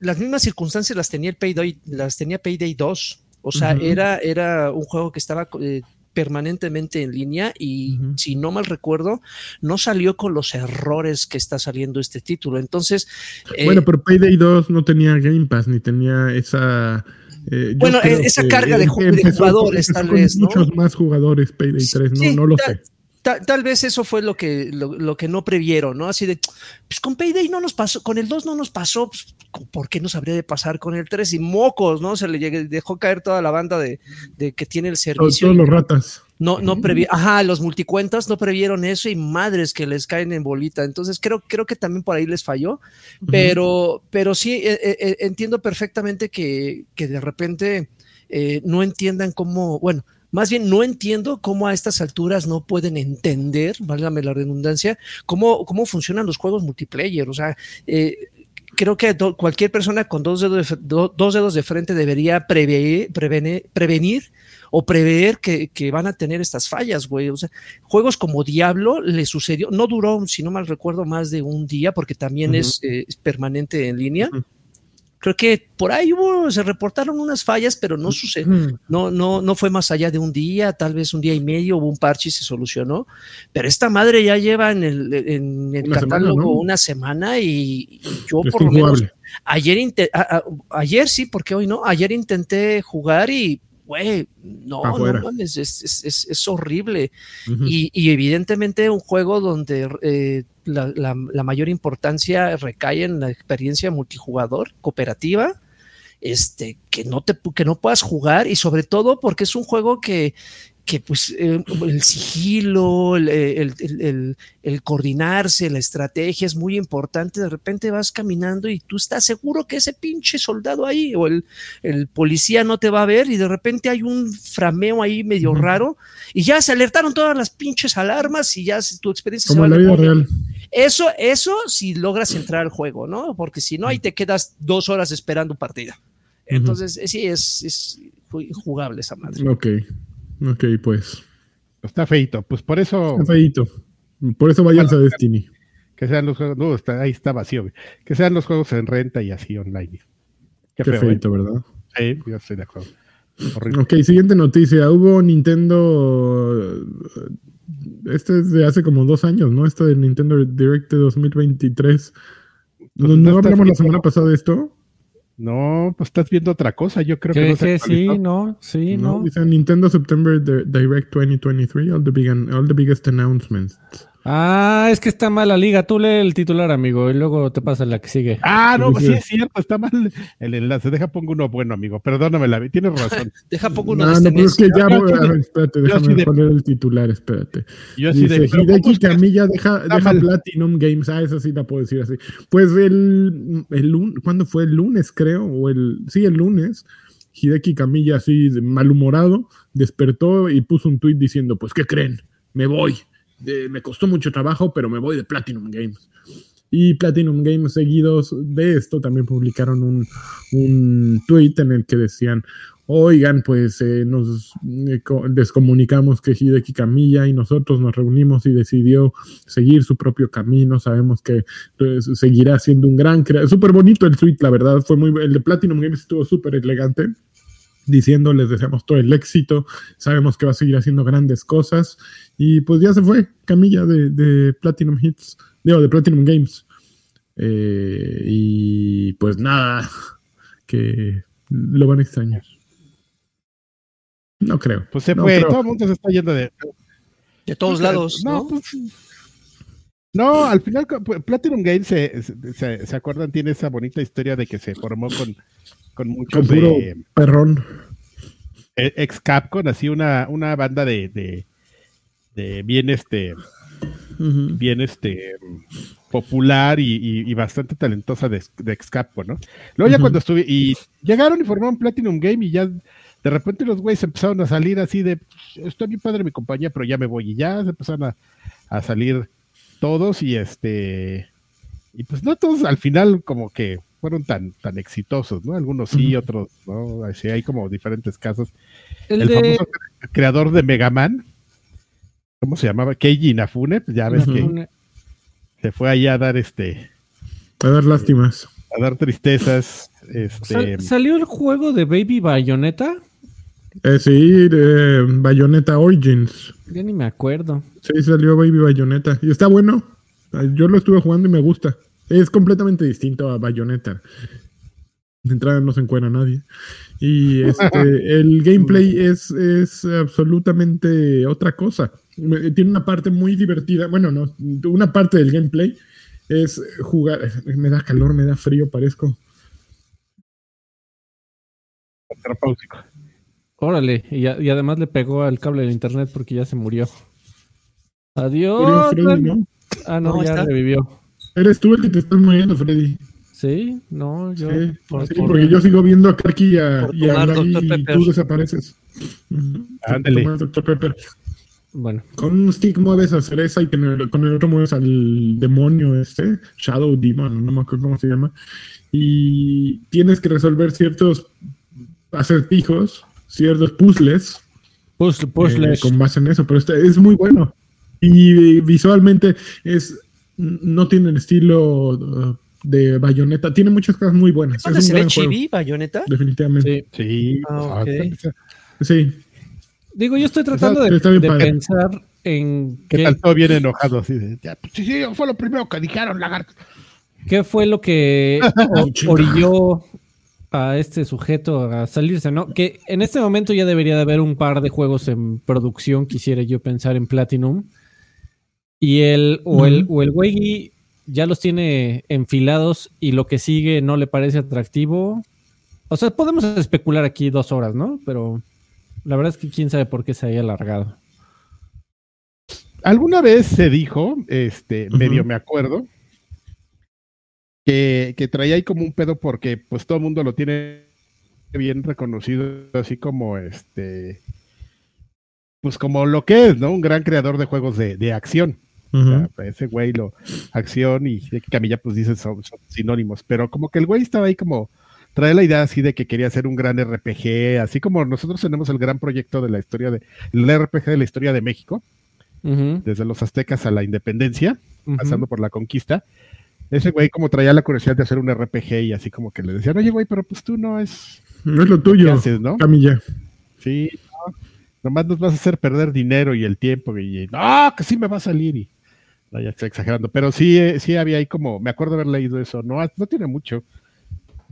las mismas circunstancias las tenía el Payday, las tenía Payday 2. O sea, era, era un juego que estaba eh, permanentemente en línea y si no mal recuerdo, no salió con los errores que está saliendo este título. Entonces, eh, Bueno, pero Payday 2 no tenía Game Pass ni tenía esa. Eh, Bueno, creo esa carga de jugadores, tal vez, ¿no? Muchos más jugadores Payday 3, no, Sí, no lo ta- sé. ta- tal vez eso fue lo que, lo, lo que no previeron, ¿no? Así de, pues con Payday no nos pasó, con el 2 no nos pasó, pues, ¿por qué nos habría de pasar con el 3? Y mocos, ¿no? Se le dejó caer toda la banda de, de que tiene el servicio. todos los ratas. No, no previ ajá, los multicuentas no previeron eso y madres que les caen en bolita. Entonces creo, creo que también por ahí les falló. Pero, pero sí eh, eh, eh, entiendo perfectamente que, que de repente eh, no entiendan cómo, bueno, más bien no entiendo cómo a estas alturas no pueden entender, válgame la redundancia, cómo, cómo funcionan los juegos multiplayer. O sea, eh, creo que cualquier persona con dos dedos de, do- dos dedos de frente debería prevenir, prevenir o prever que, que van a tener estas fallas, güey. O sea, juegos como Diablo le sucedió, no duró, si no mal recuerdo, más de un día, porque también es, eh, es permanente en línea. Creo que por ahí hubo, se reportaron unas fallas, pero no sucedió, no, no, no fue más allá de un día, tal vez un día y medio, hubo un parche y se solucionó. Pero esta madre ya lleva en el, en el Una semana, catálogo ¿no? una semana y, y yo Es por lo menos ayer, inte- a- a- ayer sí, porque hoy no, ayer intenté jugar y, güey, no, no mames, es, es, es, es horrible. Y, y evidentemente un juego donde eh, la, la- la mayor importancia recae en la experiencia multijugador, cooperativa, este, que no te que no puedas jugar y sobre todo porque es un juego que, que pues eh, el sigilo, el, el- el- el- el coordinarse, la estrategia es muy importante. De repente vas caminando y tú estás seguro que ese pinche soldado ahí o el, el policía no te va a ver y de repente hay un frameo ahí medio raro y ya se alertaron todas las pinches alarmas y ya tu experiencia se Como va en la vida real. Eso, eso si logras entrar al juego, ¿no? Porque si no, ahí te quedas dos horas esperando partida. Entonces, eh, sí, es, es ju- jugable esa madre. Ok. Ok, pues. Está feito. Pues por eso, Está feíto. Por eso váyanse a Destiny. que sean los juegos, no, está, ahí está vacío, que sean los juegos en renta y así online. Qué, Qué feo, ¿eh? feito, ¿verdad? Sí, yo estoy de acuerdo. Horrible. Ok, siguiente noticia. Hubo Nintendo. Este es de hace como dos años, ¿no? Este de Nintendo Direct de 2023. ¿No, Pues no no hablamos la semana pasada de esto? No, pues estás viendo otra cosa. Yo creo que no se sí, no, sí, No, no. dice Nintendo September Di- Direct 2023, all the, big all the biggest announcements. Ah, es que está mal la liga. Tú lee el titular, amigo, y luego te pasa la que sigue. Ah, no, Sí, sí sí. es cierto, está mal el enlace. Deja pongo uno bueno, amigo. Perdóname, la tienes razón. Deja poco uno No, de no, este pero es que ya voy, sí a ver, espérate, déjame sí de- poner el titular, espérate. Yo así Dice de. pero ¿cómo Hideki Camilla deja, deja. Platinum Games. Ah, eso sí la puedo decir así. Pues el, el ¿cuándo fue? El lunes, creo, o el, sí, el lunes. Hideki Camilla, así de malhumorado, despertó y puso un tweet diciendo: Pues, ¿qué creen? Me voy. Eh, me costó mucho trabajo, pero me voy de Platinum Games. Y Platinum Games, seguidos de esto, también publicaron un, un tweet en el que decían: Oigan, pues eh, nos eh, co- les comunicamos que Hideki Camilla y nosotros nos reunimos y decidió seguir su propio camino. Sabemos que pues, seguirá siendo un gran creador. Súper bonito el tweet, la verdad. Fue muy el de Platinum Games estuvo súper elegante. Diciendo, les deseamos todo el éxito. Sabemos que va a seguir haciendo grandes cosas. Y pues ya se fue Camilla de, de Platinum Hits, digo, de Platinum Games. Eh, y pues nada, que lo van a extrañar. No creo. Pues se No, fue, todo el mundo se está yendo de. De todos lados, ¿no? pues, no, al final pues, Platinum Games se, se, se- ¿se acuerdan, tiene esa bonita historia de que se formó con, con Con muchos puro de perrón. eh, ex Capcom, así una, una banda de, de, de bien este, bien este popular y, y- y bastante talentosa de, de ex Capcom, ¿no? Luego ya cuando estuve, y llegaron y formaron Platinum Game y ya de repente los güeyes empezaron a salir así de está bien padre mi compañía, pero ya me voy, y ya se empezaron a, a salir todos, y este y pues no todos al final como que fueron tan, tan exitosos, ¿no? Algunos sí, otros no. Así hay como diferentes casos. El, El, de famoso creador de Mega Man, ¿cómo se llamaba? Keiji Inafune, pues ya ves que se fue allá a dar este, A dar lástimas. a dar tristezas. Este, Sal- ¿Salió el juego de Baby Bayonetta? Eh, sí, de Bayonetta Origins. Ya ni me acuerdo. Sí, salió Baby Bayonetta. Y está bueno. Yo lo estuve jugando y me gusta. Es completamente distinto a Bayonetta. De entrada no se encuentra nadie. Y este, el gameplay es, es absolutamente otra cosa. Tiene una parte muy divertida. Bueno, no, una parte del gameplay es jugar. Me da calor, me da frío, parezco. terapéutico. Órale, y, a- y además le pegó al cable del internet porque ya se murió. Murió Adiós. Ah, no, No, ya está. revivió. Eres tú el que te estás muriendo, Freddy. Sí, no, yo. Sí, por- sí, por- porque yo sigo viendo a Karki y a, y a y tú desapareces. Ándale. Bueno, Con un stick mueves a Cereza y con el, con el otro mueves al demonio este, Shadow Demon, no me acuerdo cómo se llama. Y tienes que resolver ciertos acertijos, ciertos puzzles puzzle, eh, puzzle. con base en eso, pero este es muy bueno. Y visualmente es no tiene el estilo uh, de bayoneta, tiene muchas cosas muy buenas. ¿Dónde Es un se ve chibi, Bayonetta? definitivamente. Sí. Sí, Ah, pues, ok. Sí. Digo, yo estoy tratando Está- de, está pensar en ¿Qué qué, tal? Todo bien enojado, así de, ya, pues, sí, sí, fue lo primero que dijeron, lagarto. qué fue lo que orilló a este sujeto a salirse, ¿no? Que en este momento ya debería de haber un par de juegos en producción, quisiera yo pensar en Platinum. Y el, o el, o el güey ya los tiene enfilados y lo que sigue no le parece atractivo. O sea, podemos especular aquí dos horas, ¿no? Pero la verdad es que quién sabe por qué se haya alargado. Alguna vez se dijo, este, medio me acuerdo, que, que traía ahí como un pedo porque pues todo el mundo lo tiene bien reconocido, así como este, pues como lo que es, ¿no? Un gran creador de juegos de, de acción. O sea, Ujú. ese güey lo, acción y Camilla pues dice son, son sinónimos, pero como que el güey estaba ahí como, trae la idea así de que quería hacer un gran RPG, así como nosotros tenemos el gran proyecto de la historia de, el RPG de la historia de México, desde los aztecas a la independencia, pasando por la conquista. Ese güey como traía la curiosidad de hacer un RPG y así como que le decían, oye güey, pero pues tú no es No es lo tuyo, haces, ¿no? Camilla. Sí, no, nomás nos vas a hacer perder dinero y el tiempo y no, que sí me va a salir y ya estoy exagerando, pero sí, eh, sí había ahí como, me acuerdo haber leído eso, no, no tiene mucho,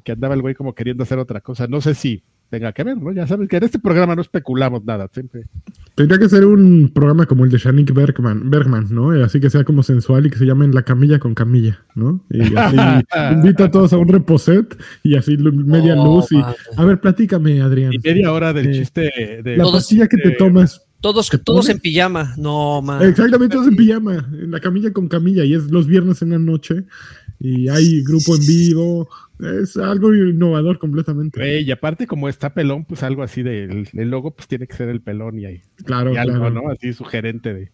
que andaba el güey como queriendo hacer otra cosa, no sé si tenga que ver, ¿no? Ya sabes que en este programa no especulamos nada, siempre. Tendría que ser un programa como el de Shanik Bergman, Bergman, ¿no? Así que sea como sensual y que se llame La Camilla con Camilla, ¿no? Y así invita a todos a un reposet y así media No, luz y... madre. A ver, platícame, Adrián. Y media hora del chiste de... La pastilla que te eh, tomas. Todos, ¿Te todos en pijama. No, man. Exactamente, todos en pijama, en la camilla con Camilla, y es los viernes en la noche, y hay grupo en vivo, es algo innovador completamente. Y aparte como está pelón, pues algo así del el logo pues tiene que ser el pelón y, ahí, Claro, y algo, claro. ¿no? Así sugerente de...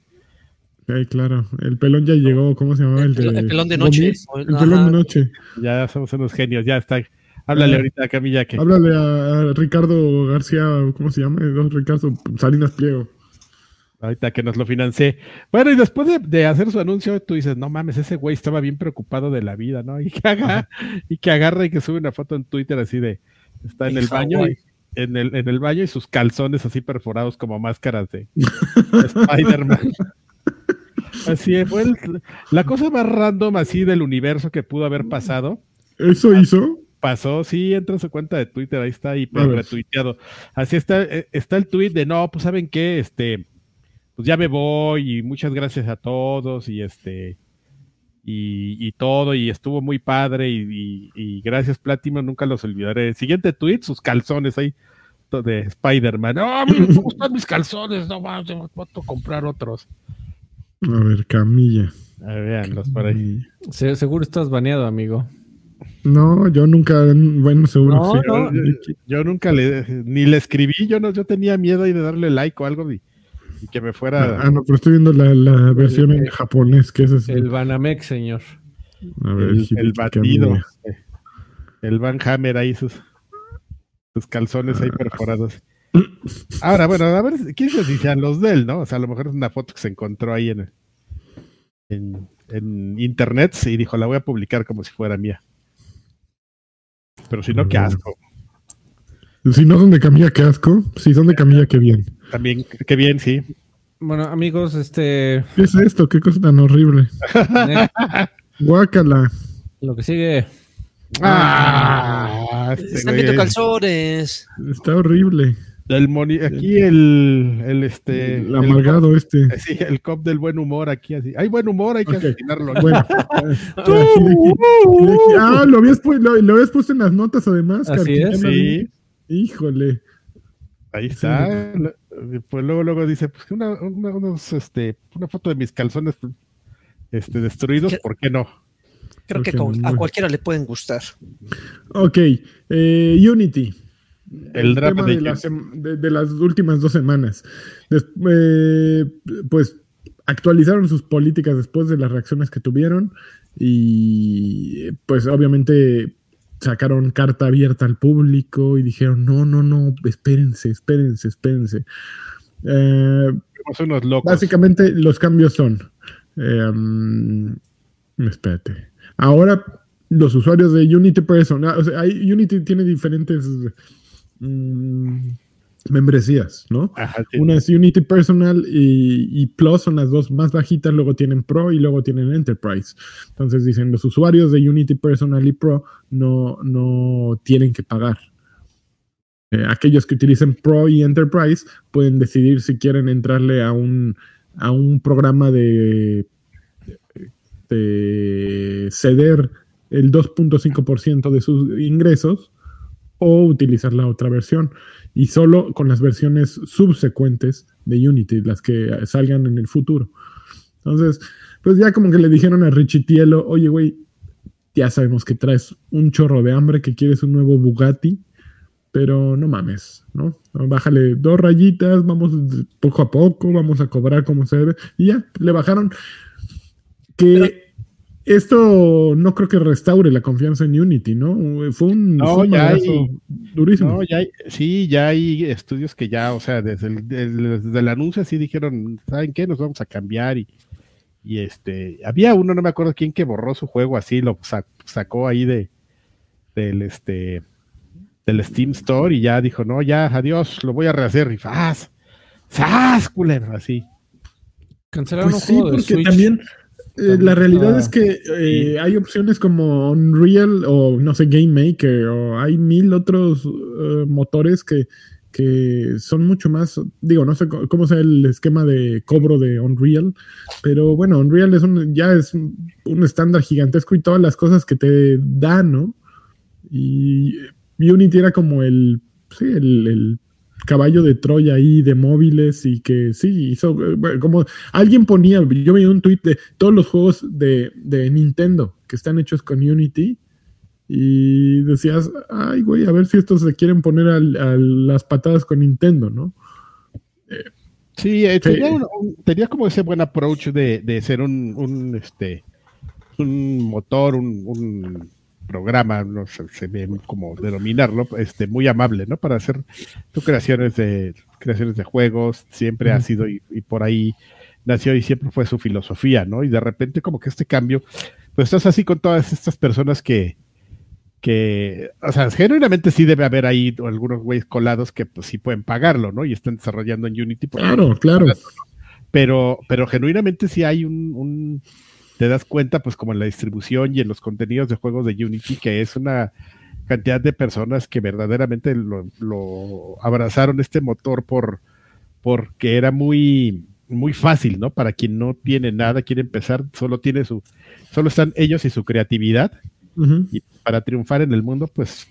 Ay, claro. El pelón ya llegó, ¿cómo se llamaba? El El, de, pelón- el pelón de noche. Gomis. El Ajá. pelón de noche. Ya somos unos genios, ya está. Háblale Ah. ahorita a Camilla que... Háblale a, a Ricardo García, ¿cómo se llama? Ricardo Salinas Pliego. Ahorita que nos lo financie. Bueno, y después de, de hacer su anuncio, tú dices, no mames, ese güey estaba bien preocupado de la vida, ¿no? Y que haga, y que agarra y que sube una foto en Twitter así de, está en el baño, y- en el, en el baño y sus calzones así perforados como máscaras de, de Spider-Man. Así fue el- la cosa más random así del universo que pudo haber pasado. ¿Eso hizo? Pasó, sí, entra en su cuenta de Twitter, ahí está hiper retuiteado. Así está, eh, está el tweet de no, pues saben qué, este, pues ya me voy y muchas gracias a todos y este y, y todo y estuvo muy padre y, y- y gracias Platinum, nunca los olvidaré. Siguiente tweet, sus calzones ahí de Spider-Man. No, me gustan mis calzones, no más, voy a comprar otros. A ver, Camilla. A ver, véanlos por ahí. Se- seguro estás baneado, amigo. No, yo nunca, bueno, seguro No, sí. Yo, yo- yo nunca le, ni le escribí, yo no, yo tenía miedo ahí de darle like o algo y, y que me fuera. Ah, no, pero estoy viendo la, la versión en japonés, que es así. El Banamex, señor. A ver, el, el batido. Camilla. El Van Hammer ahí, sus, sus calzones ahí perforados. Ahora, bueno, a ver, quién se si sean los de él, ¿no? O sea, a lo mejor es una foto que se encontró ahí en, en, en internet y dijo, la voy a publicar como si fuera mía. Pero si no, qué asco. Si no son de Camilla, qué asco. Si son de Camilla, qué bien. También, qué bien, sí. Bueno, amigos, este. ¿Qué es esto? ¿Qué cosa tan horrible? Guácala. Lo que sigue. Ah, este Están viendo calzones. Está horrible. El moni- aquí el, el este El amargado este. cop- sí, el cop del buen humor aquí así. Hay buen humor, hay que Ok. asesinarlo. Bueno. ah, lo habías, pu- lo, lo habías puesto en las notas además. Así es. Sí, Híjole. ahí está. Pues luego luego dice, pues una, una, unos, este, una foto de mis calzones este destruidos, ¿Qué? ¿por qué no? Creo que con- a cualquiera le pueden gustar. Ok. eh, Unity. El drama tema de de, las sem- de- de las últimas dos semanas. Des- eh, pues actualizaron sus políticas después de las reacciones que tuvieron y pues obviamente sacaron carta abierta al público y dijeron no, no, no, espérense, espérense, espérense. Eh, Somos unos locos. Básicamente los cambios son. eh, mm, espérate. Ahora los usuarios de Unity Personal. O sea, hay- Unity tiene diferentes mm, membresías, ¿no? Ajá, sí. Una es Unity Personal y, y Plus son las dos más bajitas, luego tienen Pro y luego tienen Enterprise. Entonces dicen, los usuarios de Unity Personal y Pro no, no tienen que pagar. Eh, aquellos que utilicen Pro y Enterprise pueden decidir si quieren entrarle a un, a un programa de, de ceder el 2.5% de sus ingresos o utilizar la otra versión y solo con las versiones subsecuentes de Unity, las que salgan en el futuro. Entonces, pues ya como que le dijeron a Richitielo, oye, güey, ya sabemos que traes un chorro de hambre, que quieres un nuevo Bugatti, pero no mames, ¿no? Bájale dos rayitas, vamos poco a poco, vamos a cobrar como se debe, y ya, le bajaron. Que esto no creo que restaure la confianza en Unity, ¿no? Fue un, No, fue un ya hay- durísimo. No, ya hay, sí, ya hay estudios que ya, o sea, desde el, del- desde el anuncio sí dijeron, ¿saben qué? Nos vamos a cambiar y, y este, había uno, no me acuerdo quién, que borró su juego así, lo sa- sacó ahí de del este del Steam Store y ya dijo, no, ya, adiós, lo voy a rehacer y ¡faz! ¡Faz, culero! Así. Cancelaron Pues un sí, juego de porque Switch. también eh, la realidad es que eh, hay opciones como Unreal o no sé, Game Maker o hay mil otros eh, motores que, que son mucho más, digo, no sé cómo sea el esquema de cobro de Unreal, pero bueno, Unreal es un, ya es un un estándar gigantesco y todas las cosas que te da, ¿no? Y Unity era como el, sí, el, el caballo de Troya ahí de móviles y que sí, hizo, eh, como alguien ponía, yo vi un tweet de todos los juegos de, de Nintendo que están hechos con Unity y decías, ay güey, a ver si estos se quieren poner al- a, las patadas con Nintendo, ¿no? Sí, eh. Tenía, un- un- tenía como ese buen approach de, de ser un, un, este, un motor, un programa, no sé, se ve como denominarlo, este, muy amable, ¿no? Para hacer tus creaciones de creaciones de juegos, siempre ha sido y, y por ahí nació y siempre fue su filosofía, ¿no? Y de repente como que este cambio, pues estás así con todas estas personas que, que, o sea, genuinamente sí debe haber ahí algunos güeyes colados que pues sí pueden pagarlo, ¿no? Y están desarrollando en Unity. Claro, claro. Pero, pero genuinamente sí hay un, un- te das cuenta, pues como en la distribución y en los contenidos de juegos de Unity, que es una cantidad de personas que verdaderamente lo, lo abrazaron este motor por porque era muy muy fácil, ¿no? Para quien no tiene nada, quiere empezar, solo tiene su, solo están ellos y su creatividad, y para triunfar en el mundo, pues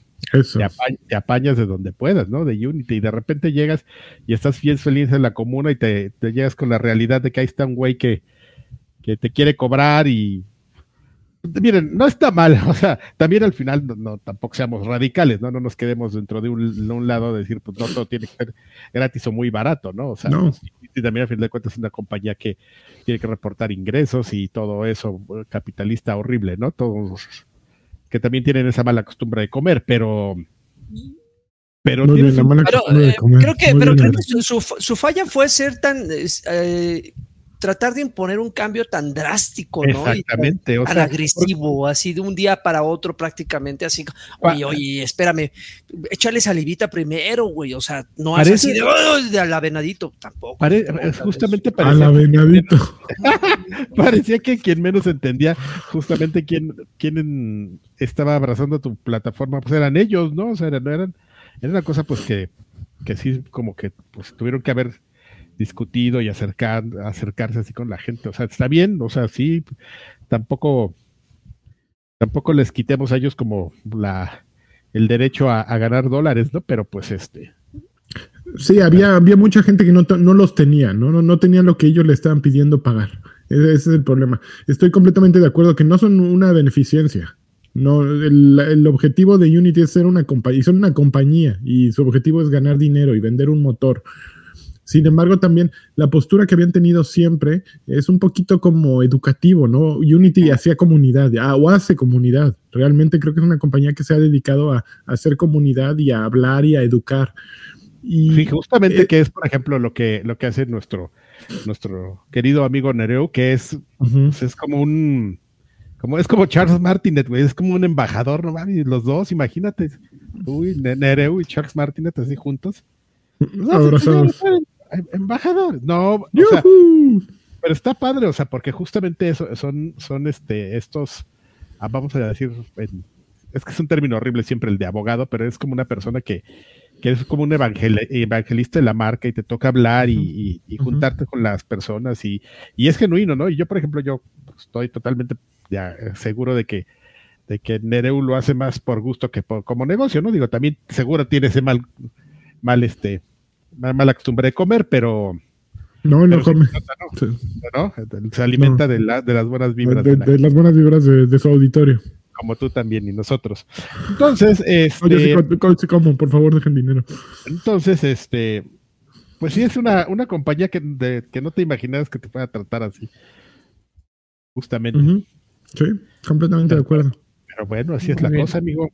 te, apa- te apañas de donde puedas, ¿no? De Unity, y de repente llegas y estás bien feliz en la comuna y te, te llegas con la realidad de que ahí está un güey que, que te quiere cobrar y. Miren, no está mal, o sea, también al final no, no, tampoco seamos radicales, ¿no? No nos quedemos dentro de un, un lado de decir, pues no todo tiene que ser gratis o muy barato, ¿no? O sea, No. pues, y también al final de cuentas es una compañía que tiene que reportar ingresos y todo eso, eh, capitalista horrible, ¿no? Todos que también tienen esa mala costumbre de comer, pero pero, bien, tienes la mala Pero, costumbre de eh, comer. creo que, pero creo que su, su- su falla fue ser tan eh, tratar de imponer un cambio tan drástico, ¿no? Y tan- exactamente, o tan sea, agresivo, así de un día para otro prácticamente, así, oye, oye, espérame, échale salivita primero, güey, o sea, no Parece- así de, de al avenadito, tampoco. pare- justamente parecía, la venadito. parecía que quien menos entendía justamente quién, quién estaba abrazando tu plataforma, pues eran ellos, ¿no? O sea, no eran, era una cosa pues que, que sí, como que pues tuvieron que haber discutido y acercar, acercarse así con la gente. O sea, está bien, o sea, sí, tampoco, tampoco les quitemos a ellos como la el derecho a, a ganar dólares, ¿no? Pero pues este, Sí, había, había mucha gente que no, no los tenía, ¿no? No, no tenían lo que ellos le estaban pidiendo pagar. Ese, ese es el problema. Estoy completamente de acuerdo que no son una beneficencia. No, el, el objetivo de Unity es ser una compañía, son una compañía y su objetivo es ganar dinero y vender un motor. Sin embargo, también la postura que habían tenido siempre es un poquito como educativo, ¿no? Unity hacía comunidad, ah, o hace comunidad. Realmente creo que es una compañía que se ha dedicado a, a hacer comunidad y a hablar y a educar. Y Sí, justamente eh, que es, por ejemplo, lo que, lo que hace nuestro, nuestro querido amigo Nereu, que es, pues, es como un, como es como Charles Martinet, güey, es como un embajador, no mames, los dos, imagínate, uy, Ne- Nereu y Charles Martinet así juntos. Abrazados. Em- Embajadores, no, o sea, ¡Yujú! pero está padre, o sea, porque justamente eso son, son este, estos, ah, vamos a decir, es que es un término horrible siempre el de abogado, pero es como una persona que, que es como un evangel- evangelista de la marca y te toca hablar y, y- y Ujú. juntarte con las personas y, y es genuino, ¿no? Y yo, por ejemplo, yo estoy totalmente ya seguro de que de que Nereu lo hace más por gusto que por, como negocio, ¿no? Digo, también seguro tiene ese mal, mal este, mal- mala costumbre de comer, pero, No, no come. se ¿no? Se alimenta de, la- de las buenas vibras De, de la- de las buenas vibras de, de su auditorio. como tú también y nosotros. Entonces, este, Oye, sí, co- co- sí, como, por favor, dejen dinero. entonces, este, pues sí es una, una compañía que, que no te imaginabas que te pueda tratar así. Justamente. Sí, completamente de acuerdo. Pero bueno, así es la bien. cosa, amigo.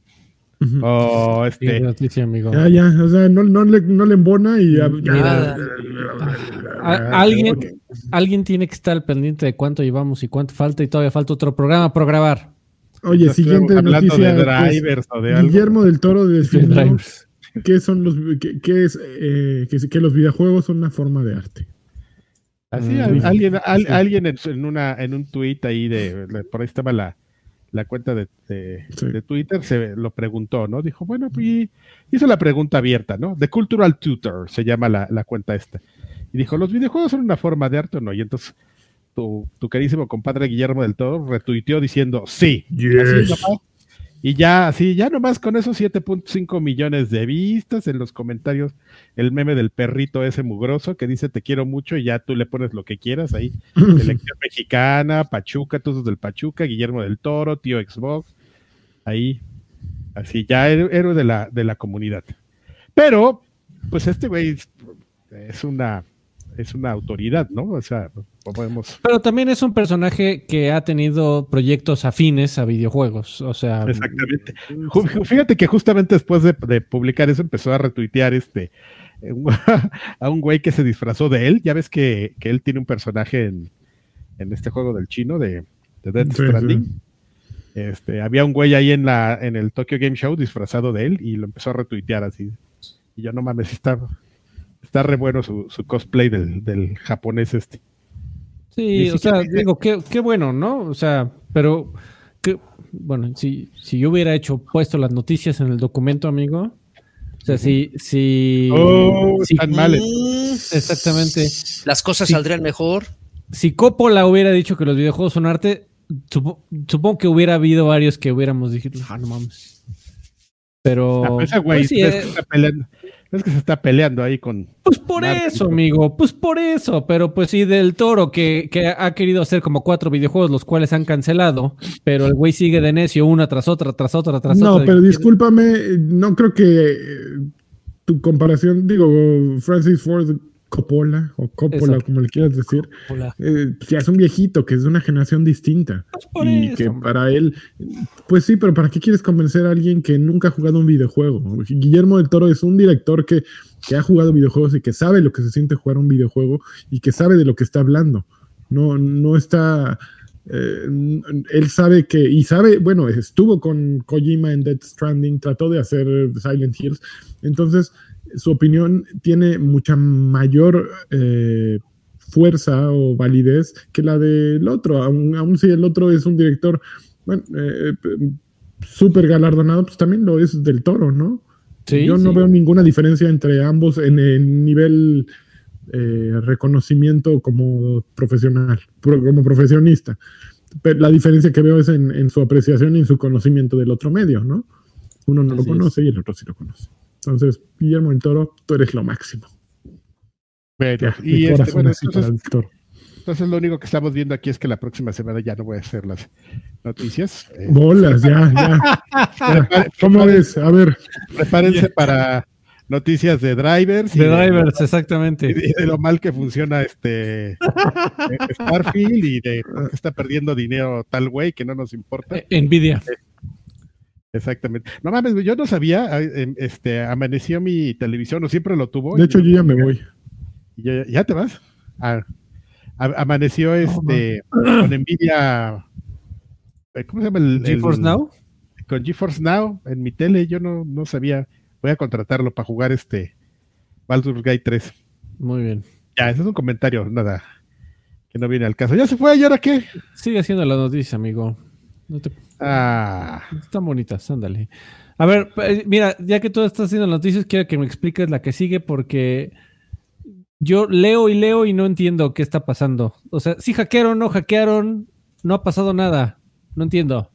Oh, Sí, este, noticia, amigo. Ya, ya, o sea, no, no, le, no le embona y ya. ya- Nada. A- alguien, Ok. alguien tiene que estar al pendiente de cuánto llevamos y cuánto falta y todavía falta otro programa por grabar. Oye, estamos siguiente hablando noticia. de pues, drivers o de algo. Guillermo del Toro definió Drivers. qué son los qué, qué es eh, que, que los videojuegos son una forma de arte. Así, Mm, al- sí. alguien, al- Sí. alguien en, en una, en un tweet ahí de, de- por ahí estaba la, la cuenta de, de- Sí. de Twitter, se lo preguntó, ¿no? Dijo, bueno, pues hizo la pregunta abierta, ¿no? The Cultural Tutor se llama la, la cuenta esta. Y dijo, ¿los videojuegos son una forma de arte o no? Y entonces tu, tu carísimo compadre Guillermo del Toro retuiteó diciendo, sí. Así nomás. Y ya, así, ya nomás con esos 7.5 millones de vistas en los comentarios, el meme del perrito ese mugroso que dice te quiero mucho y ya tú le pones lo que quieras ahí. Selección mexicana, Pachuca, todos del Pachuca, Guillermo del Toro, tío Xbox, ahí, así, ya héroe de la, de la comunidad. Pero, pues este güey es, es una, es una autoridad, ¿no? O sea, podemos... Pero también es un personaje que ha tenido proyectos afines a videojuegos. O sea, Exactamente. Fíjate que justamente después de, de publicar eso empezó a retuitear este eh, a un güey que se disfrazó de él. Ya ves que, que él tiene un personaje en, en este juego del chino de, de Death Sí, Stranding. Este, había un güey ahí en la en el Tokyo Game Show disfrazado de él y lo empezó a retuitear así. Y yo no mames, está, está re bueno su, su cosplay del, del japonés este. Sí, o sea, digo, qué, qué bueno, ¿no? O sea, pero, que, bueno, si, si yo hubiera hecho, puesto las noticias en el documento, amigo, o sea, si, si, Oh, si, tan mal. Mm, exactamente, Las cosas saldrían mejor. si Coppola hubiera dicho que los videojuegos son arte, supo- supongo que hubiera habido varios que hubiéramos dicho, ah, no mames. Pero, Ah, güey pues sí, es, eh, que está peleando, es que se está peleando ahí con Pues por eso, ¿no? amigo, pues por eso, pero pues sí, del toro que, que ha querido hacer como cuatro videojuegos, los cuales han cancelado, pero el güey sigue de necio una tras otra, tras otra, tras No, otra. pero discúlpame, no creo que eh, tu comparación, digo, Francis Ford Coppola o Coppola, como le quieras decir, eh, ya es un viejito que es de una generación distinta. Pues y eso. que para él, pues sí, pero ¿para qué quieres convencer a alguien que nunca ha jugado un videojuego? Guillermo del Toro es un director que, que ha jugado videojuegos y que sabe lo que se siente jugar un videojuego y que sabe de lo que está hablando. No, no está. eh, él sabe que, y sabe, bueno, estuvo con Kojima en Dead Stranding, trató de hacer Silent Hills, entonces su opinión tiene mucha mayor eh, fuerza o validez que la del otro, aun, aun si el otro es un director, bueno, eh, súper galardonado, pues también lo es del toro, ¿no? Sí, Yo no sí. veo ninguna diferencia entre ambos en el nivel eh, reconocimiento como profesional, pro- como profesionista. Pero la diferencia que veo es en, en su apreciación y en su conocimiento del otro medio, ¿no? Uno no Así lo conoce y el otro sí lo conoce. Entonces, Guillermo del Toro, tú eres lo máximo. Bueno, Ya, y este, bueno, entonces, el Toro. entonces lo único que estamos viendo aquí es que la próxima semana ya no voy a hacer las noticias. Eh, Bolas, ya, ya. ya. ¿Cómo es? A ver, prepárense para noticias de drivers De drivers, exactamente. y de, de lo mal que funciona este eh, Starfield y de qué está perdiendo dinero tal güey que no nos importa. Eh, Nvidia. Exactamente. No mames, yo no sabía, em, este amaneció mi televisión, o siempre lo tuvo. de hecho yo ya me voy. ya, ya te vas. Ah, a- amaneció este con Nvidia. eh, ¿Cómo se llama el, el- GeForce Now. Con GeForce Now en mi tele, yo no, no sabía. Voy a contratarlo para jugar este Baldur's Gate 3. Muy bien. Ya, ese es un comentario, nada, que no viene al caso. ¿Ya se fue? ¿Y ahora qué? Sigue haciendo la noticia, amigo. No te Ah, Están bonitas, ándale. A ver, eh, mira, ya que tú estás haciendo noticias, quiero que me expliques la que sigue porque yo leo y leo y no entiendo qué está pasando. O sea, si hackearon, no hackearon, no ha pasado nada. No entiendo.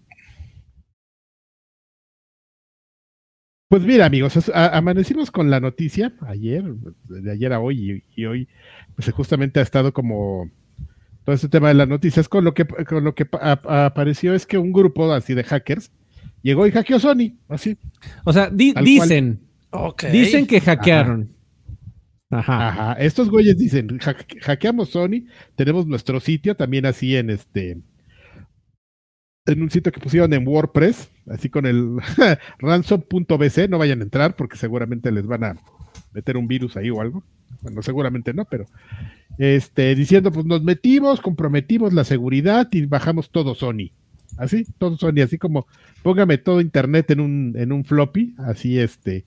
pues mira, amigos, amanecimos con la noticia ayer, de ayer a hoy, y, y hoy, pues justamente ha estado como todo este tema de las noticias. Con lo que, con lo que apareció es que un grupo así de hackers llegó y hackeó Sony, así. O sea, di- dicen, dicen que hackearon. Ajá. Ajá, estos güeyes dicen, "Ha- hackeamos Sony, tenemos nuestro sitio también así en este, en un sitio que pusieron en WordPress, así con el ransom.bc, no vayan a entrar porque seguramente les van a meter un virus ahí o algo. Bueno, seguramente no, pero este, diciendo, pues nos metimos, comprometimos la seguridad y bajamos todo Sony. Así, todo Sony, así como póngame todo internet en un, en un floppy, así este,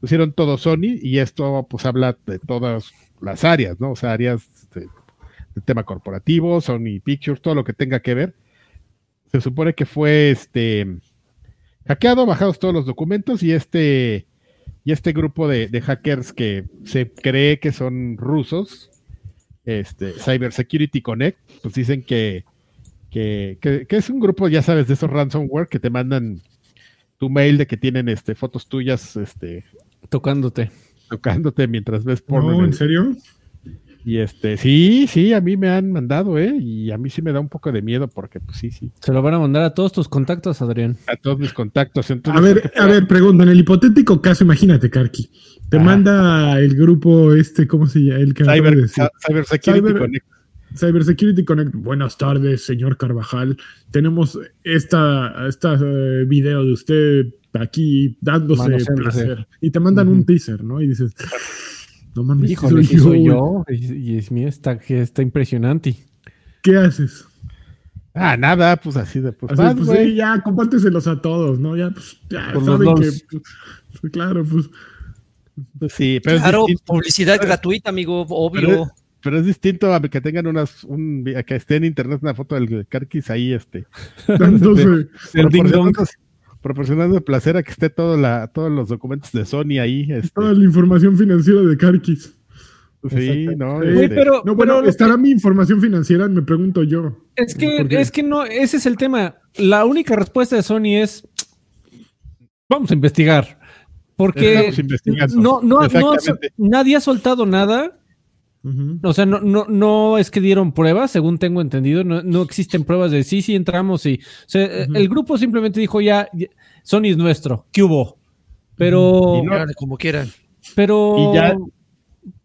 pusieron todo Sony y esto pues habla de todas las áreas, ¿no? O sea, áreas de- tema corporativo, Sony Pictures, todo lo que tenga que ver. Se supone que fue este hackeado, bajados todos los documentos y este y este grupo de, de hackers que se cree que son rusos, este Cyber Security Connect, pues dicen que, que, que- que es un grupo, ya sabes, de esos ransomware que te mandan tu mail de que tienen este fotos tuyas este Tocándote. tocándote mientras ves porno. No, en ¿en el- serio? Y este, sí, sí, a mí me han mandado, ¿eh? Y a mí sí me da un poco de miedo porque, pues sí, sí, Se lo van a mandar a todos tus contactos, Adrián. a todos mis contactos. Entonces, A ver, a ver, pregunta, en el hipotético caso, imagínate, Karki, te manda el grupo este, ¿cómo se llama? El que acabo de Cyber. Cyber Security Cyber- Connect. Cybersecurity Connect. Buenas tardes, señor Carvajal. Tenemos esta, esta eh, video de usted aquí dándose placer. Y te mandan un teaser, ¿no? Y dices, no mames, Híjole, soy soy yo. yo. Y, y es mío, está, que está impresionante. ¿Qué haces? Ah, nada, pues así de, pues, Así, vas, pues sí, ya, compárteselos a todos, ¿no? Ya, pues, ya Por los saben que, pues, pues, claro, pues, Pues sí, pero, Claro, publicidad gratuita, amigo, obvio. pero es distinto a que tengan unas, un, a que esté en internet una foto del Karkis ahí, este, dándose, El ding dong. Proporcionando placer a que esté todo la, todos los documentos de Sony ahí, este, toda la información financiera de Karkis. sí, no, Sí. Este, pero, No, pero bueno, lo ¿estará mi información financiera? Me pregunto yo. Es que, es que no, ese es el tema. La única respuesta de Sony es vamos a investigar. Porque Estamos investigando. no, no, no nadie ha soltado nada. O sea, no, no, no es que dieron pruebas, según tengo entendido. No, no existen pruebas de sí, sí entramos y. O sea, el grupo simplemente dijo ya, ya, Sony es nuestro, ¿qué hubo? Pero, Y no- Órale, como quieran. pero, Y ya-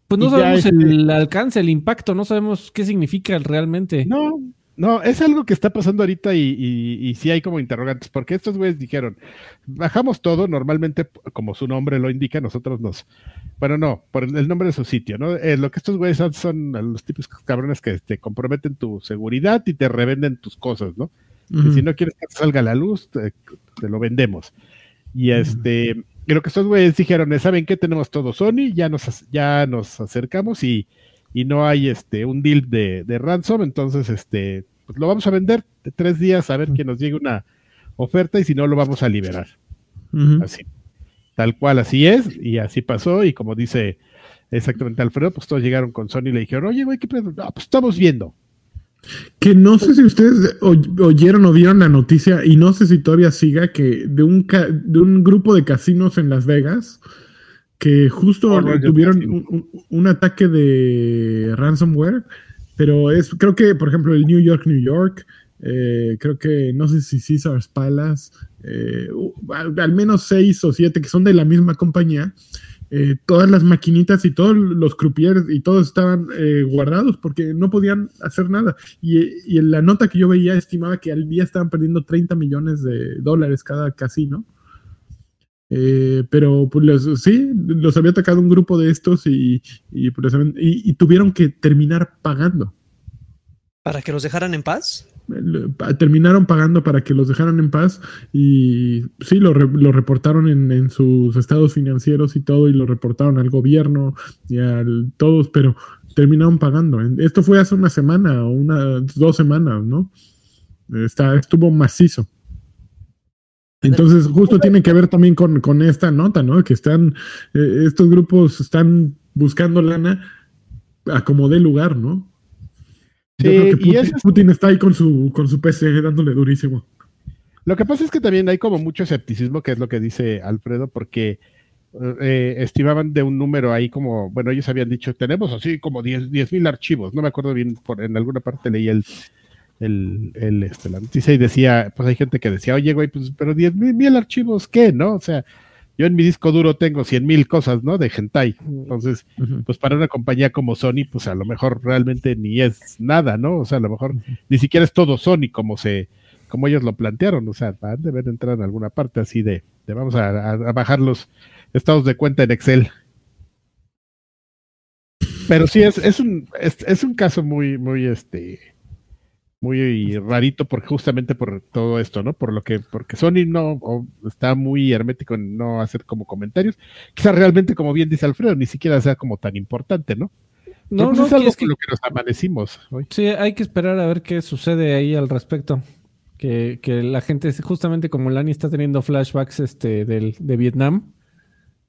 Pues no sabemos este- el alcance, el impacto, no sabemos qué significa realmente. No, no, es algo que está pasando ahorita y, y, y sí hay como interrogantes, porque estos güeyes dijeron, bajamos todo, normalmente, como su nombre lo indica, nosotros nos, bueno, no, por el nombre de su sitio, ¿no? Eh, lo que estos güeyes son, son los típicos cabrones que te comprometen tu seguridad y te revenden tus cosas, ¿no? Y Ujú. si no quieres que salga a la luz, te, te lo vendemos. Y este, y lo que estos güeyes dijeron ¿saben qué? Tenemos todo Sony, ya nos, ya nos acercamos y, y no hay este un deal de, de ransom, entonces este, pues lo vamos a vender de tres días a ver que nos llegue una oferta y si no lo vamos a liberar. Así. Tal cual así es, y así pasó, y como dice exactamente Alfredo, pues todos llegaron con Sony y le dijeron, oye, güey, ¿qué pedo? Pues estamos viendo. Que no sé si ustedes oy- oyeron o vieron la noticia y no sé si todavía siga que de un, ca- de un grupo de casinos en Las Vegas que justo Oh, tuvieron un ataque de ransomware, pero es creo que por ejemplo el New York, New York, eh, creo que no sé si Caesars Palace, eh, al, menos seis o siete que son de la misma compañía. eh, todas las maquinitas y todos los croupiers y todos estaban eh, guardados porque no podían hacer nada. Y, y en la nota que yo veía estimaba que al día estaban perdiendo 30 millones de dólares cada casino. Eh, pero pues sí, los había atacado un grupo de estos y, pues, y- y tuvieron que terminar pagando. Para que los dejaran en paz. Terminaron pagando para que los dejaran en paz y sí, lo, re- lo reportaron en, sus estados financieros y todo y lo reportaron al gobierno y a todos, pero terminaron pagando. Esto fue hace una semana o unas dos semanas, ¿no? Está, estuvo macizo. Entonces, justo tiene que ver también con, con esta nota, ¿no? Que están, eh, estos grupos están buscando lana a como dé lugar, ¿no? Yo Sí, creo que y Putin, eso es- Putin está ahí con su, con su PC dándole durísimo. Lo que pasa es que también hay como mucho escepticismo, que es lo que dice Alfredo, porque eh, estimaban de un número ahí como, bueno, ellos habían dicho, tenemos así como 10 mil archivos, no me acuerdo bien, por, en alguna parte leí el, el, el, este, la noticia y decía, pues hay gente que decía, oye, güey, pues, pero 10 mil archivos, ¿qué? ¿No? O sea, yo en mi disco duro tengo 100 mil cosas, ¿no? De hentai. Entonces, pues para una compañía como Sony, pues a lo mejor realmente ni es nada, ¿no? O sea, a lo mejor ni siquiera es todo Sony como se, como ellos lo plantearon, o sea, van a deber entrar en alguna parte así de, de vamos a, a- a bajar los estados de cuenta en Excel. Pero sí, es, es un, es, es un caso muy, muy, este, muy rarito por justamente por todo esto, ¿no? Por lo que, porque Sony no o está muy hermético en no hacer como comentarios. Quizá realmente, como bien dice Alfredo, ni siquiera sea como tan importante, ¿no? No, pues, no, es algo es que con lo que nos amanecimos hoy. sí, hay que esperar a ver qué sucede ahí al respecto. Que, que la gente, justamente como Lani está teniendo flashbacks este, del, de Vietnam,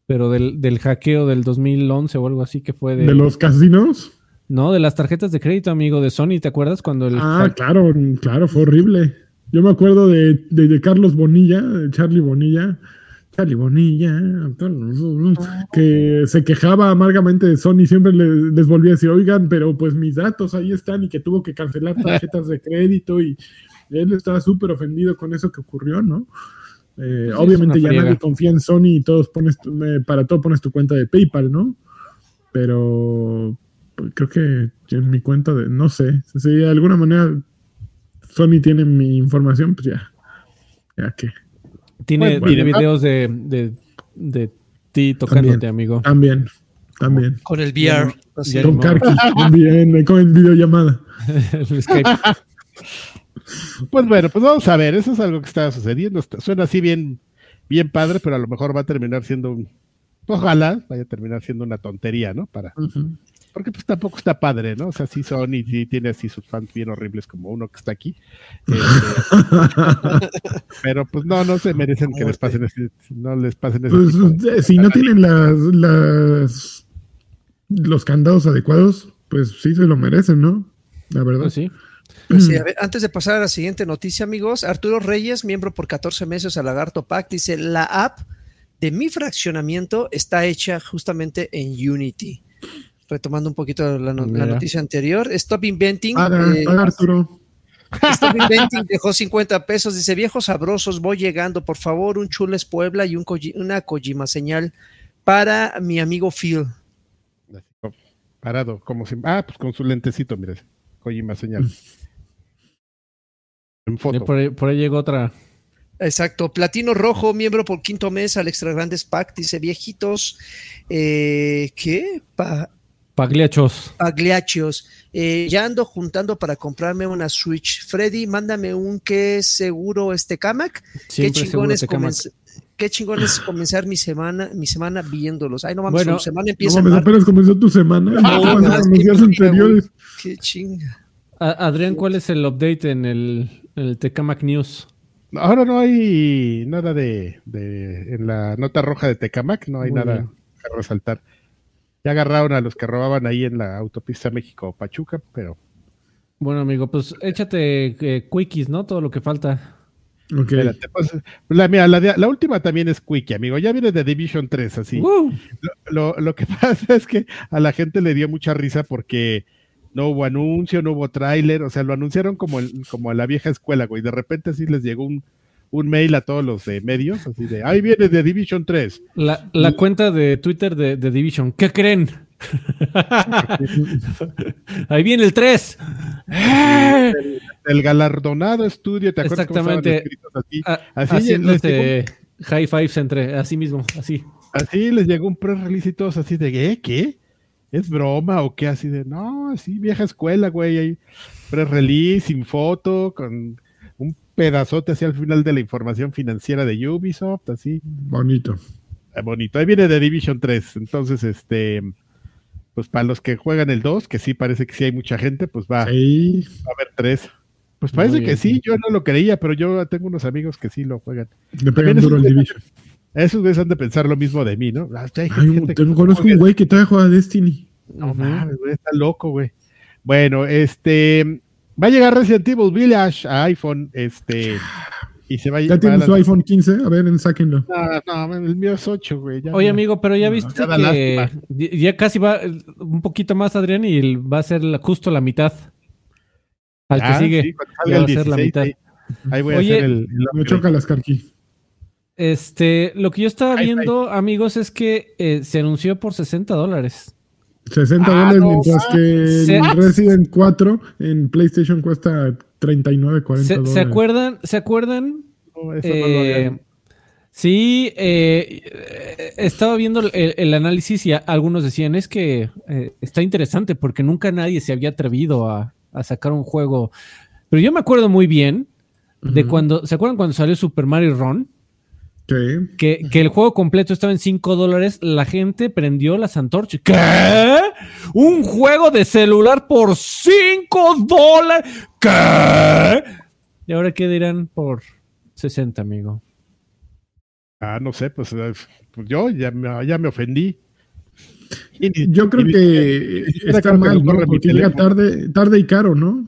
pero del, del hackeo del 2011 o algo así que fue de... ¿De los casinos? No, de las tarjetas de crédito, amigo, de Sony, ¿te acuerdas cuando el... Ah, claro, claro, fue horrible. Yo me acuerdo de, de- de Carlos Bonilla, de Charlie Bonilla. Charlie Bonilla, que se quejaba amargamente de Sony, siempre le- les volvía a decir, oigan, pero pues mis datos ahí están y que tuvo que cancelar tarjetas de crédito y él estaba súper ofendido con eso que ocurrió, ¿no? Eh, obviamente ya nadie confía en Sony y todos pones, tu- eh, para todo pones tu cuenta de PayPal, ¿no? Pero creo que en mi cuenta de, no sé, si de alguna manera Sony tiene mi información, pues ya, ya que. Tiene, Bueno, tiene bueno. videos de, de, de ti tocándote, amigo. También, también. Con el VR. Con modo. Karki, también, con videollamada. El Skype. Pues bueno, pues vamos a ver, eso es algo que está sucediendo. Suena así bien, bien padre, pero a lo mejor va a terminar siendo un. Ojalá vaya a terminar siendo una tontería, ¿no? Para, porque pues tampoco está padre, ¿no? O sea, sí Sony sí tiene así sus fans bien horribles como uno que está aquí. Este, pero pues no, no se merecen que les pasen ese, no les pasen ese Pues tipo de- eh, si no tienen las, las los candados adecuados, pues sí se lo merecen, ¿no? La verdad. Pues sí. Pues sí, a ver, antes de pasar a la siguiente noticia, amigos, Arturo Reyes, miembro por 14 meses a Lagarto Pack, dice, la app de mi fraccionamiento está hecha justamente en Unity. Retomando un poquito la, no- la Mira. noticia anterior, Stop Inventing. Eh, Arturo. Stop Inventing dejó 50 pesos. Dice, viejos sabrosos, voy llegando. Por favor, un Chules Puebla y un Koji- una Kojima señal para mi amigo Phil. Parado, como si. Ah, pues con su lentecito, mira. Kojima señal. En Y foto. por, ahí, por ahí llegó otra. Exacto. Platino Rojo, miembro por quinto mes al Extra Grandes Pack, dice viejitos. Eh, ¿Qué? Pa- Pagliachos. Pagliachos. Eh, ya ando juntando para comprarme una Switch. Freddy, mándame un que seguro este Camac. Qué Siempre chingón, seguro es te cama. comenz- qué chingón es comenzar mi semana, mi semana viéndolos. Ay, no mames, Bueno, su semana No empieza mames, marzo. apenas comenzó tu semana. No, ¿Qué pasa más con que los días anteriores? Qué chinga. A- Adrián, ¿cuál es el update en el, en el Tecamac News? Ahora no hay nada de, de- en la nota roja de Tecamac, no hay Muy nada bien. que resaltar. Ya agarraron a los que robaban ahí en la autopista México-Pachuca, pero Bueno, amigo, pues échate eh, quickies, ¿no? Todo lo que falta. Ok. espérate, pues, la, mira, la, de- la última también es Quickie, amigo. Ya viene de Division 3, así. Lo, lo que pasa es que a la gente le dio mucha risa porque no hubo anuncio, no hubo tráiler, o sea, lo anunciaron como, el- como a la vieja escuela, güey. De repente así les llegó un, un mail a todos los de medios, así de, ahí viene de Division 3. La, la cuenta de Twitter de, de Division. ¿Qué creen? Ahí viene el 3. El galardonado estudio, ¿te acuerdas cómo Exactamente. escritos así? Así Haciéndose high fives entre así mismo, así. Así les llegó un press release y todos así de, ¿eh? ¿Qué? ¿Es broma o qué? Así de, no, así vieja escuela, güey. Hay press release, sin foto, con un pedazote así al final de la información financiera de Ubisoft, así. Bonito. Eh, bonito. Ahí viene de Division 3. Entonces, este, pues para los que juegan el 2, que sí parece que sí hay mucha gente, pues va, Sí. va a haber 3. Pues parece que sí, yo no lo creía, pero yo tengo unos amigos que sí lo juegan. Le pegan duro al Division. Esos güeyes han de pensar lo mismo de mí, ¿no? Ah, Ay, que- conozco un güey que todavía juega Destiny. No mames, güey, está loco, güey. Bueno, este va a llegar Resident Evil Village a iPhone, este y se va a ¿Ya tiene su iPhone 15? A ver, sáquenlo. No, no, el mío es 8, güey. ya, Oye, ya. amigo, pero ya viste ya que ya casi va eh, un poquito más, Adrián, y va a ser la- justo la mitad. Al Ah, que sigue. sí, va a ser la 16, mitad. ahí, ahí voy Oye, a hacer el, el Me choca las carqui. Este, lo que yo estaba Ahí, viendo, amigos, es que eh, se anunció por 60 dólares. 60 Ah, dólares, no mientras que Se- el Resident 4 en PlayStation cuesta 39, 40 ¿Se, dólares. ¿se acuerdan? ¿Se acuerdan? No, eso no lo había Eh, sí, eh, estaba viendo el, el análisis y a- algunos decían es que eh, está interesante porque nunca nadie se había atrevido a, a sacar un juego. Pero yo me acuerdo muy bien de cuando, ¿se acuerdan cuando salió Super Mario Run? Sí. Que, que el juego completo estaba en 5 dólares, la gente prendió las antorchas. ¿Qué? ¿Un juego de celular por 5 dólares? ¿Qué? ¿Y ahora qué dirán por 60, amigo? Ah, no sé, pues, eh, pues yo ya me, ya me ofendí. Y Yo creo y que está mal, Porque llega tarde, tarde y caro, ¿no?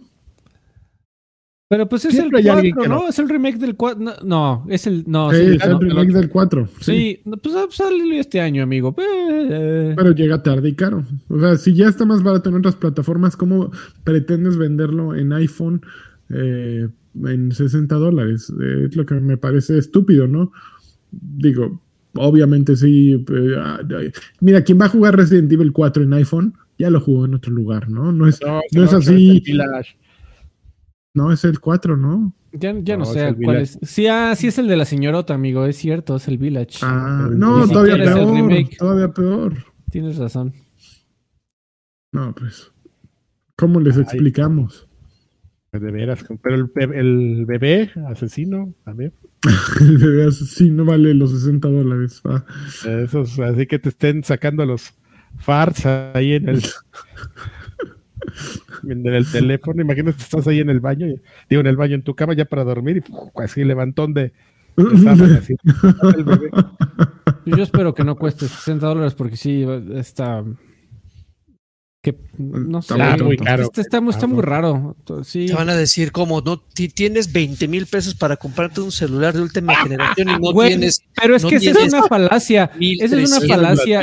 Pero pues es Siempre el hay alguien 4, que ¿no? no. Es el remake del 4. No, no, es el. No, Sí, sí, es no, el remake del 4. Sí. pues ah, salió este año, amigo. Eh, Pero llega tarde y caro. O sea, si ya está más barato en otras plataformas, ¿cómo pretendes venderlo en iPhone eh, en 60 dólares? Eh, es lo que me parece estúpido, ¿no? Digo, obviamente sí. eh, mira, quien va a jugar Resident Evil 4 en iPhone, ya lo jugó en otro lugar, ¿no? No es, No, no es así. No es el 4, ¿no? ya ya no, sé cuál es. Sí, ah, sí es el de la señorota, amigo. Es cierto, es el Village. Ah, no, todavía peor. Todavía peor. Tienes razón. No, pues. ¿Cómo les Ay. explicamos? De veras, pero el, be- el bebé asesino también. El bebé sí no vale los 60 dólares. va. Esos, así que te estén sacando los farts ahí en el en el teléfono. Imagínate, estás ahí en el baño, digo, en el baño, en tu cama ya para dormir y así levantón de, de sábana, así, el bebé. Yo espero que no cueste 60 dólares porque sí está. Que, no sé. Está muy caro. Está, está muy- está muy raro. Sí. Te van a decir como no ti- tienes 20 mil pesos para comprarte un celular de última generación y no Güey, tienes pero es no que esa es una falacia. Esa es una 1300. falacia.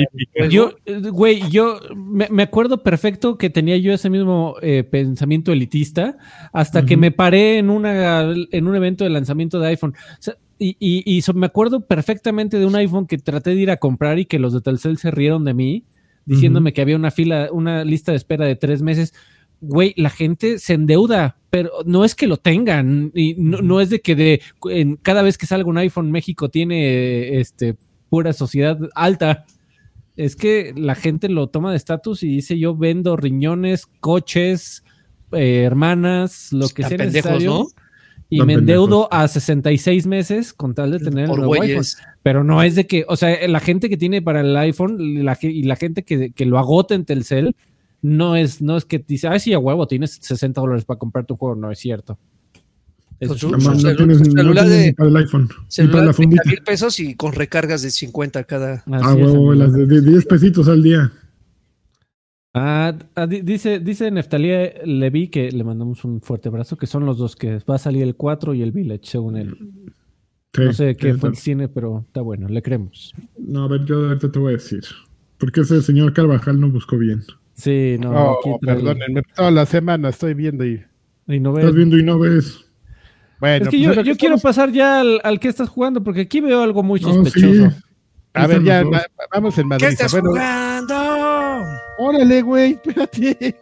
Yo, eh, güey, yo me, me acuerdo perfecto que tenía yo ese mismo eh, pensamiento elitista hasta que me paré en, una, en un evento de lanzamiento de iPhone. O sea, y y, y so- me acuerdo perfectamente de un iPhone que traté de ir a comprar y que los de Telcel se rieron de mí. Diciéndome que había una fila, una lista de espera de tres meses. Güey, la gente se endeuda, pero no es que lo tengan, y no, no es de que de en, cada vez que salga un iPhone México tiene este pura sociedad alta. Es que la gente lo toma de estatus y dice yo vendo riñones, coches, eh, hermanas, lo que Están sea pendejos, necesario. ¿no? Y me endeudo a 66 meses con tal de tener el Por nuevo iPhone. Pero no es de que, o sea, la gente que tiene para el iPhone la, y la gente que, que lo agota en Telcel, no es, no es que dice, ay, sí, a huevo, tienes 60 dólares para comprar tu juego. No es cierto. Es- Con su- Nada más su no celu- tienes, su no celular de- ni para el iPhone. ni para Celular la de 30 fundita. mil pesos y con recargas de 50 cada. Ah, huevo, las de, de 10 pesitos al día. Ah, ah, di- dice, dice Neftalí Levi que le mandamos un fuerte abrazo, que son los dos que va a salir el 4 y el Village, según él. Sí, No sé qué fue el cine, pero está bueno, le creemos. No, a ver, yo ahorita te voy a decir. Porque ese señor Carvajal no buscó bien. Sí, no, Oh, aquí perdónenme, toda la semana estoy viendo y. y no ve- Estás viendo y no ves. Bueno, Es que pues yo, que quiero estamos- pasar ya al, al que estás jugando, porque aquí veo algo muy No, sospechoso. sí. A ver, ya, va- vamos en ¿Qué Madrid. estás Bueno, jugando? Órale, güey, espérate.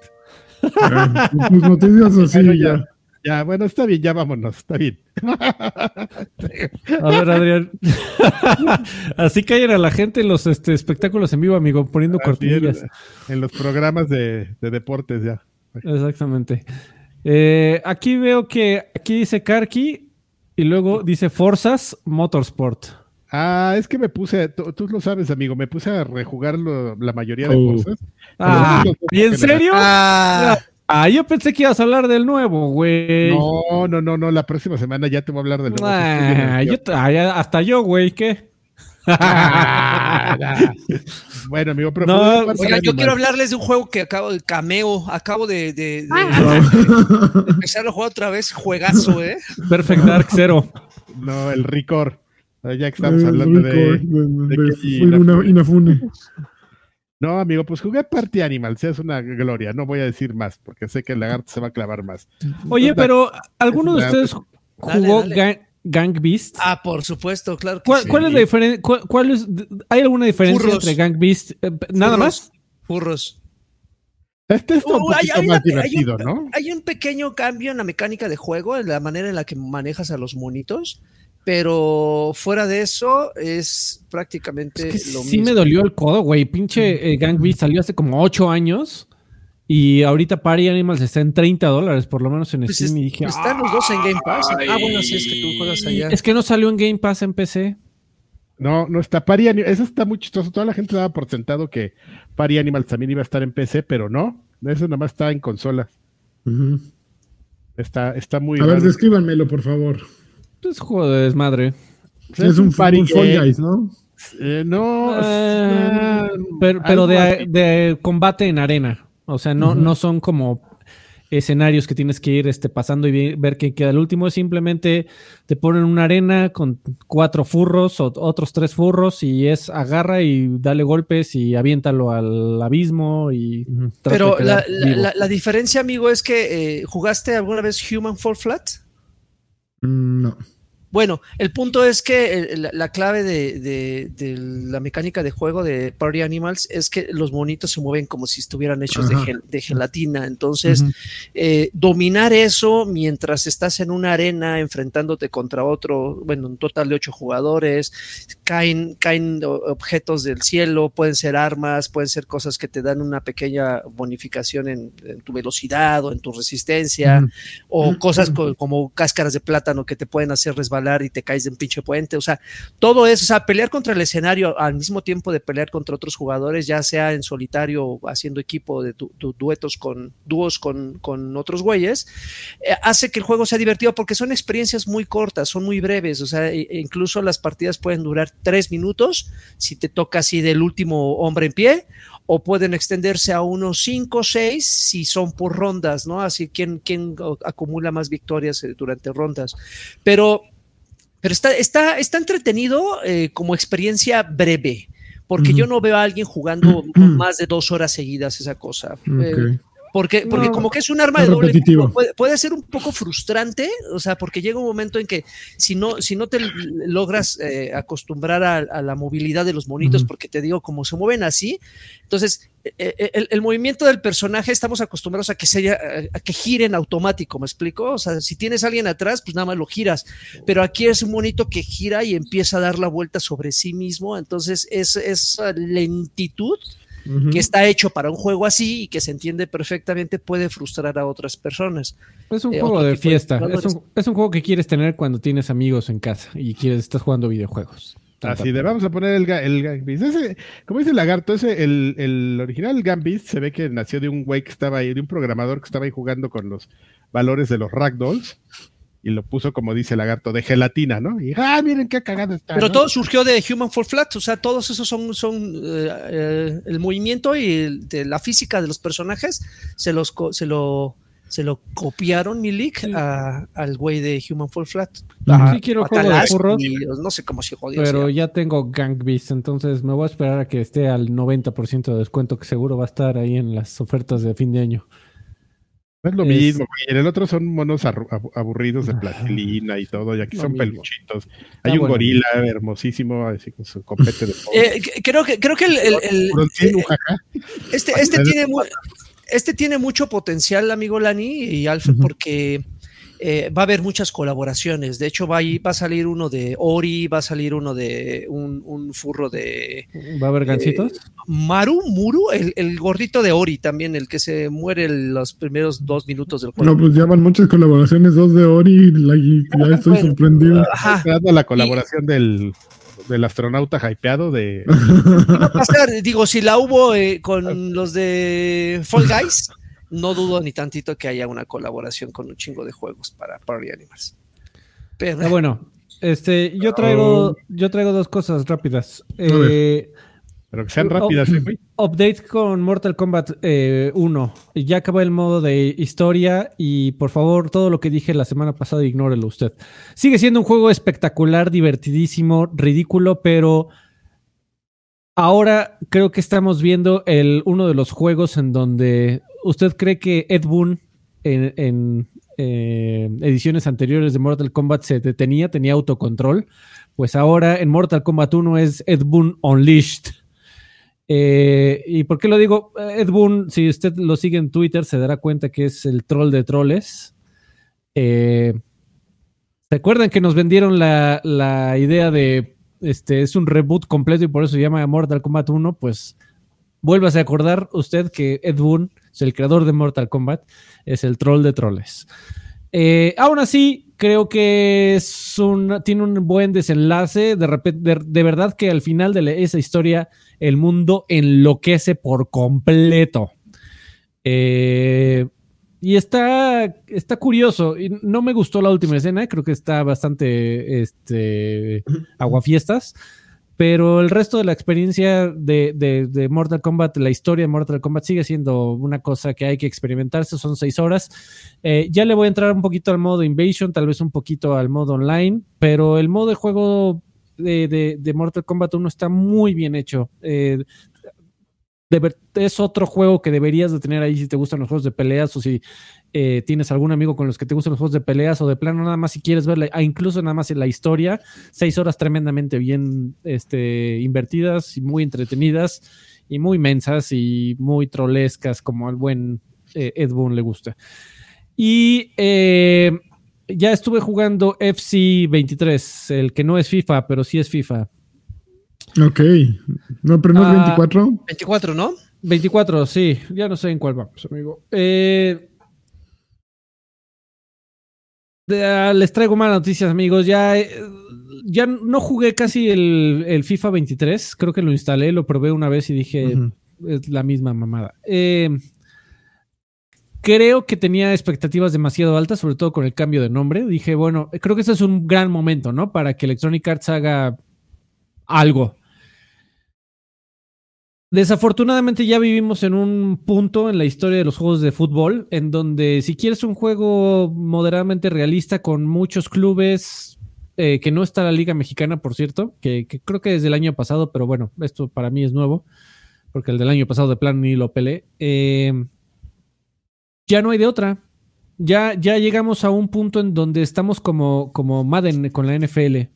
Ah, Tus noticias así, Bueno, ya. ya. Ya, bueno, está bien, ya vámonos, está bien. A ver, Adrián. Así caen a la gente en los este, espectáculos en vivo, amigo, poniendo Así en los programas de, de deportes ya. Exactamente. Eh, aquí veo que aquí dice Karki y luego dice Forzas Motorsport. Ah, es que me puse, tú, tú lo sabes, amigo, me puse a rejugar lo- la mayoría de Oh. cosas. Ah, ¿y en serio? Ah, Ah, yo pensé que ibas a hablar del nuevo, güey. No, no, no, no, la próxima semana ya te voy a hablar del nuevo. Ah, yo ah, hasta yo, güey, ¿qué? Ah, nah. bueno, amigo, pero No, pues, yo quiero hablarles de un juego que acabo de cameo. Acabo de, de- de- Ah. de empezar a jugar otra vez. Juegazo, ¿eh? Perfect Dark Zero. No, el Ricor. Ya que estamos hablando de, una- Inafune. No, amigo, pues jugué Party Animals, es una gloria, no voy a decir más, porque sé que el lagarto se va a clavar más. Oye, pero ¿alguno de ustedes jugó dale. Gang, Gang Beast? Ah, por supuesto, claro que ¿Cuál, sí. cuál es la diferencia? ¿Cuál, cuál es, ¿Hay alguna diferencia Furros. entre Gang Beast? Eh, ¿Nada Furros, más? Furros. Este está un Uh, hay- poquito hay más una- hay divertido, un- ¿no? Hay un pequeño cambio en la mecánica de juego, en la manera en la que manejas a los monitos, pero fuera de eso es prácticamente Es que lo sí mismo. me dolió el codo, güey. Pinche eh, Gang Beast salió hace como 8 años y ahorita Party Animals está en 30 dólares, por lo menos en Pues Steam. es- y dije, están los dos en Game Pass. Ah, bueno, sí es que tú juegas allá. Es que no salió en Game Pass en PC. No, no está Party Animals, eso está muy chistoso, toda la gente daba por sentado que Party Animals también iba a estar en PC, pero no, eso nada más está en consola. Ujú. Está, está muy A ver, descríbanmelo, por favor. Es juego de desmadre. Es, un, party un Fall game. Guys, ¿no? Eh, no, Eh, es, pero de, combate en arena. O sea, no, no son como escenarios que tienes que ir este, pasando y ver quién queda el último. Es simplemente te ponen una arena con cuatro furros o otros tres furros y es agarra y dale golpes y aviéntalo al abismo y Pero la, la- vivo. la- la diferencia, amigo, es que eh, ¿jugaste alguna vez Human Fall Flat? Mm, No. Bueno, el punto es que eh, la, la clave de, de- de la mecánica de juego de Party Animals es que los monitos se mueven como si estuvieran hechos de, gel- de gelatina. Entonces, eh, dominar eso mientras estás en una arena enfrentándote contra otro, bueno, un total de ocho jugadores, caen, caen objetos del cielo, pueden ser armas, pueden ser cosas que te dan una pequeña bonificación en, en tu velocidad o en tu resistencia, o cosas co- como cáscaras de plátano que te pueden hacer resbalar y te caes de un pinche puente, o sea, todo eso, o sea, pelear contra el escenario al mismo tiempo de pelear contra otros jugadores, ya sea en solitario o haciendo equipo de du- du- duetos con dúos con, con otros güeyes, eh, hace que el juego sea divertido porque son experiencias muy cortas, son muy breves, o sea, e- incluso las partidas pueden durar tres minutos si te toca así del último hombre en pie, o pueden extenderse a unos cinco o seis si son por rondas, ¿no? Así quien, quien acumula más victorias eh, durante rondas. Pero, pero está, está, está entretenido eh, como experiencia breve. Porque yo no veo a alguien jugando más de dos horas seguidas esa cosa. Eh. Porque, porque No, como que es un arma de doble puede, puede ser un poco frustrante, o sea, porque llega un momento en que si no, si no te logras eh, acostumbrar a, a la movilidad de los monitos, porque te digo, como se mueven así, entonces eh, eh, el, el movimiento del personaje estamos acostumbrados a que sea, a que gire en automático, ¿me explico? O sea, si tienes a alguien atrás, pues nada más lo giras, pero aquí es un monito que gira y empieza a dar la vuelta sobre sí mismo, entonces es esa lentitud Que está hecho para un juego así y que se entiende perfectamente puede frustrar a otras personas. Es un Eh, juego de fiesta. Es un, es un juego que quieres tener cuando tienes amigos en casa y quieres, estás jugando videojuegos. Así de, vamos a poner el, el Gang Beast. Ese, como dice el lagarto, ese, el, el original Gang Beast se ve que nació de un güey que estaba ahí, de un programador que estaba ahí jugando con los valores de los ragdolls y lo puso, como dice el lagarto, de gelatina, ¿no? Y, ah, miren qué cagado está. Pero ¿no? todo surgió de Human Fall Flat, o sea, todos esos son, son eh, eh, el movimiento y el- de la física de los personajes se los se lo se lo copiaron Milik Sí. a- al güey de Human Fall Flat. Ah, sí quiero juego de furros, y no sé cómo se jodió. pero se ya tengo Gang Beast, entonces me voy a esperar a que esté al 90% de descuento, que seguro va a estar ahí en las ofertas de fin de año. No es lo es- mismo, güey. En el otro son monos aburridos de plastilina y todo, y aquí Lo son mismo. peluchitos. Hay un bueno. gorila hermosísimo, así con su copete de polvo. Eh, creo que creo que el, el- el- Bronzino, eh. Este, este, tiene mu- este tiene mucho potencial, amigo Lani y Alfred, porque eh, va a haber muchas colaboraciones. De hecho, va a, ir- va a salir uno de Ori, va a salir uno de un, un furro de ¿Va a haber gancitos? Maru, Muru, el, el gordito de Ori también, el que se muere en los primeros dos minutos del juego. No, pues ya van muchas colaboraciones, dos de Ori, la- y ya estoy Bueno. sorprendido. Ajá. Esperando la colaboración del, del astronauta hypeado de. va a pasar, digo, si la hubo eh, con los de Fall Guys, no dudo ni tantito que haya una colaboración con un chingo de juegos para Party Animals. Pero Ah, bueno, este, yo traigo, yo traigo dos cosas rápidas. Eh, Pero que sean Oh, rápidas, oh. ¿eh, güey. Update con Mortal Kombat eh, 1. Ya acabó el modo de historia y por favor todo lo que dije la semana pasada ignórelo usted. Sigue siendo un juego espectacular, divertidísimo, ridículo, pero ahora creo que estamos viendo el, uno de los juegos en donde usted cree que Ed Boon en, eh, ediciones anteriores de Mortal Kombat se detenía, tenía autocontrol. Pues ahora en Mortal Kombat 1 es Ed Boon Unleashed. Eh, ¿Y por qué lo digo? Ed Boon, si usted lo sigue en Twitter, se dará cuenta que es el troll de troles. Eh, ¿Se acuerdan que nos vendieron la, la idea de este es un reboot completo y por eso se llama Mortal Kombat 1? Pues vuélvase a acordar usted que Ed Boon, es el creador de Mortal Kombat, es el troll de troles. Eh, aún así, creo que es un, tiene un buen desenlace. De, repente, de, verdad que al final de esa historia el mundo enloquece por completo. Eh, y está, está curioso. Y no me gustó la última escena, creo que está bastante este, aguafiestas. Pero el resto de la experiencia de, de- de Mortal Kombat, la historia de Mortal Kombat sigue siendo una cosa que hay que experimentarse. Son seis horas. Eh, ya le voy a entrar un poquito al modo Invasion, tal vez un poquito al modo online, pero el modo de juego de, de- de Mortal Kombat 1 está muy bien hecho. Eh, es otro juego que deberías de tener ahí si te gustan los juegos de peleas o si eh, tienes algún amigo con los que te gustan los juegos de peleas o de plano nada más si quieres ver, la- ah, incluso nada más en la historia, seis horas tremendamente bien este, invertidas y muy entretenidas y muy mensas y muy trolescas como al buen eh, Ed Boon le gusta. Y eh, ya estuve jugando FC 23, el que no es FIFA, pero sí es FIFA. Ok. No, pero no es Ah. 24. 24, ¿no? 24, sí, ya no sé en cuál vamos, amigo. Eh, ah, les traigo malas noticias, amigos. Ya, eh, ya no jugué casi el, el FIFA 23. Creo que lo instalé, lo probé una vez y dije, es la misma mamada. Eh, creo que tenía expectativas demasiado altas, sobre todo con el cambio de nombre. Dije, bueno, creo que ese es un gran momento, ¿no? Para que Electronic Arts haga algo. Desafortunadamente ya vivimos en un punto en la historia de los juegos de fútbol en donde si quieres un juego moderadamente realista con muchos clubes, eh, que no está la Liga Mexicana, por cierto, que, creo que desde el año pasado, pero bueno, esto para mí es nuevo, porque el del año pasado de plan ni lo pelé. Eh, ya no hay de otra. Ya, ya llegamos a un punto en donde estamos como, como Madden con la NFL.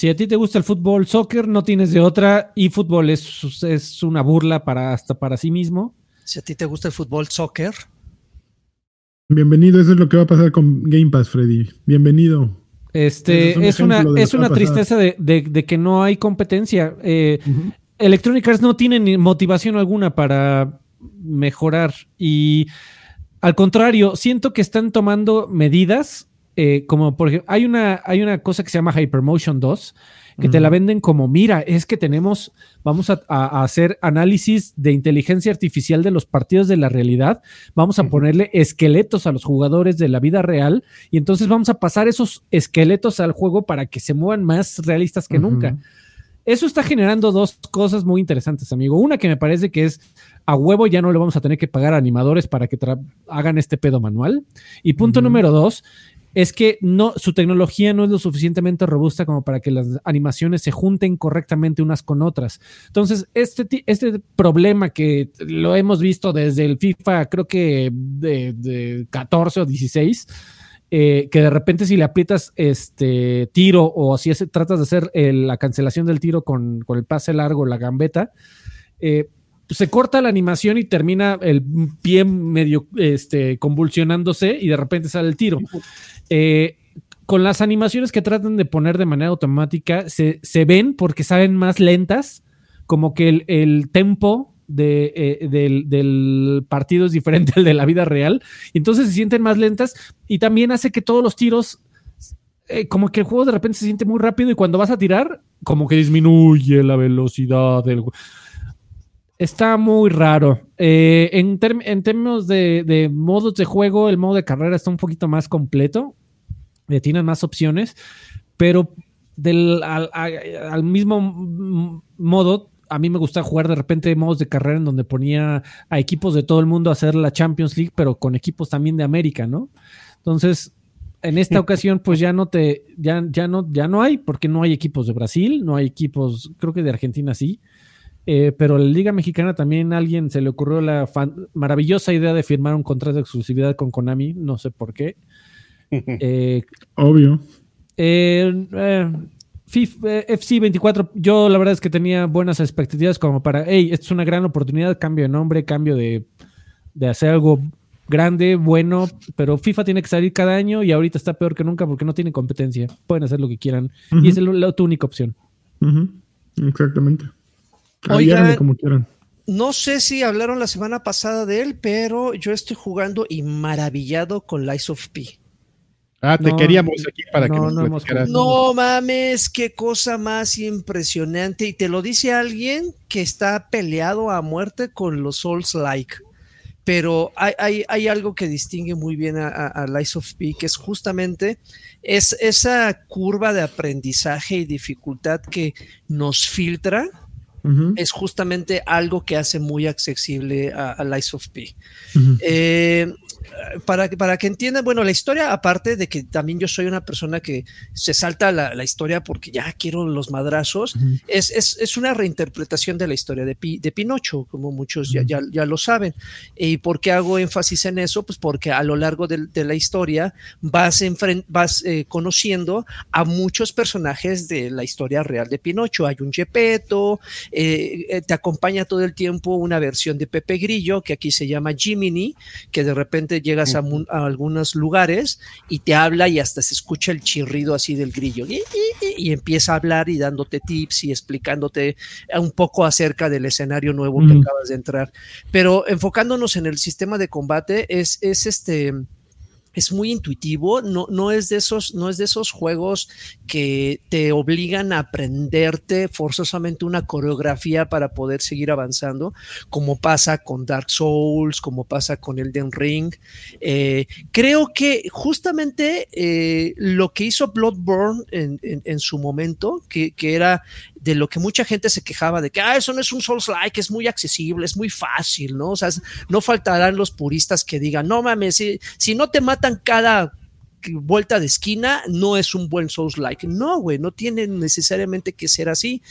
Si a ti te gusta el fútbol, soccer, no tienes de otra. Y fútbol es, es una burla para, hasta para sí mismo. Si a ti te gusta el fútbol, soccer. Bienvenido, eso es lo que va a pasar con Game Pass, Freddy. Bienvenido. Este, es un es, una, es una tristeza de, de- de que no hay competencia. Eh. Electronic Arts no tiene ni motivación alguna para mejorar y al contrario, siento que están tomando medidas eh, como por ejemplo, hay una, hay una cosa que se llama Hypermotion 2 que te la venden como, mira, es que tenemos, vamos a, hacer análisis de inteligencia artificial de los partidos de la realidad, vamos a ponerle esqueletos a los jugadores de la vida real y entonces vamos a pasar esos esqueletos al juego para que se muevan más realistas que nunca. Eso está generando dos cosas muy interesantes, amigo. Una que me parece que es a huevo ya no le vamos a tener que pagar a animadores para que hagan este pedo manual. Y punto número dos es que no, su tecnología no es lo suficientemente robusta como para que las animaciones se junten correctamente unas con otras. Entonces, este, este problema que lo hemos visto desde el FIFA, creo que de, de 14 o 16, eh, que de repente si le aprietas este tiro o si es- tratas de hacer eh, la cancelación del tiro con, con el pase largo, la gambeta, eh, se corta la animación y termina el pie medio este, convulsionándose y de repente sale el tiro. Eh, con las animaciones que tratan de poner de manera automática, se, se ven porque salen más lentas, como que el, el tempo de, eh, del, del partido es diferente al de la vida real, y entonces se sienten más lentas y también hace que todos los tiros, eh, como que el juego de repente se siente muy rápido y cuando vas a tirar, como que disminuye la velocidad del juego. Está muy raro. Eh, en, términos de, de modos de juego, el modo de carrera está un poquito más completo. Eh, tienen más opciones, pero del, al, mismo modo, a mí me gusta jugar de repente modos de carrera en donde ponía a equipos de todo el mundo a hacer la Champions League, pero con equipos también de América, ¿no? Entonces, en esta ocasión, pues ya no te, ya, ya no, ya no hay, porque no hay equipos de Brasil, no hay equipos, creo que de Argentina sí. Eh, pero la Liga Mexicana también a alguien se le ocurrió la fan- maravillosa idea de firmar un contrato de exclusividad con Konami, no sé por qué. Eh, Obvio. eh, eh, FIF- eh, FC 24, yo la verdad es que tenía buenas expectativas como para, hey, esto es una gran oportunidad, cambio de nombre, cambio de, de hacer algo grande, bueno, pero FIFA tiene que salir cada año y ahorita está peor que nunca porque no tiene competencia. Pueden hacer lo que quieran y es el- la, tu única opción. Exactamente. Oigan. como quieran. No sé si hablaron la semana pasada de él, pero yo estoy jugando y maravillado con Lies of P. Ah, te No, queríamos aquí para que no, nos no platicaras. No mames, qué cosa más impresionante. Y te lo dice alguien que está peleado a muerte con los Souls Like. Pero hay, hay- hay algo que distingue muy bien a, a, a Lies of P, que es justamente es esa curva de aprendizaje y dificultad que nos filtra, Es justamente algo que hace muy accesible a, a Lies of P. Eh, para, que- para que entiendan, bueno, la historia, aparte de que también yo soy una persona que se salta la, la historia porque ya quiero los madrazos, es, es, es una reinterpretación de la historia de, Pi- de Pinocho, como muchos ya, ya, ya lo saben. ¿Y por qué hago énfasis en eso? Pues porque a lo largo de, de la historia vas, vas eh, conociendo a muchos personajes de la historia real de Pinocho. Hay un Gepetto, eh, eh, te acompaña todo el tiempo una versión de Pepe Grillo, que aquí se llama Jiminy, que de repente llegas a, algunos lugares y te habla y hasta se escucha el chirrido así del grillo y, y- y- empieza a hablar y dándote tips y explicándote un poco acerca del escenario nuevo que acabas de entrar. Pero enfocándonos en el sistema de combate, es, es este es muy intuitivo, no, no, es de esos, no es de esos juegos que te obligan a aprenderte forzosamente una coreografía para poder seguir avanzando, como pasa con Dark Souls, como pasa con Elden Ring. Eh, creo que justamente eh, lo que hizo Bloodborne en, en, en su momento, que, que, era de lo que mucha gente se quejaba de que ah, eso no es un Souls-like, es muy accesible, es muy fácil, ¿no? O sea, no faltarán los puristas que digan, no mames, si, si no te matan cada vuelta de esquina, no es un buen Souls-like. No, güey, no tiene necesariamente que ser así.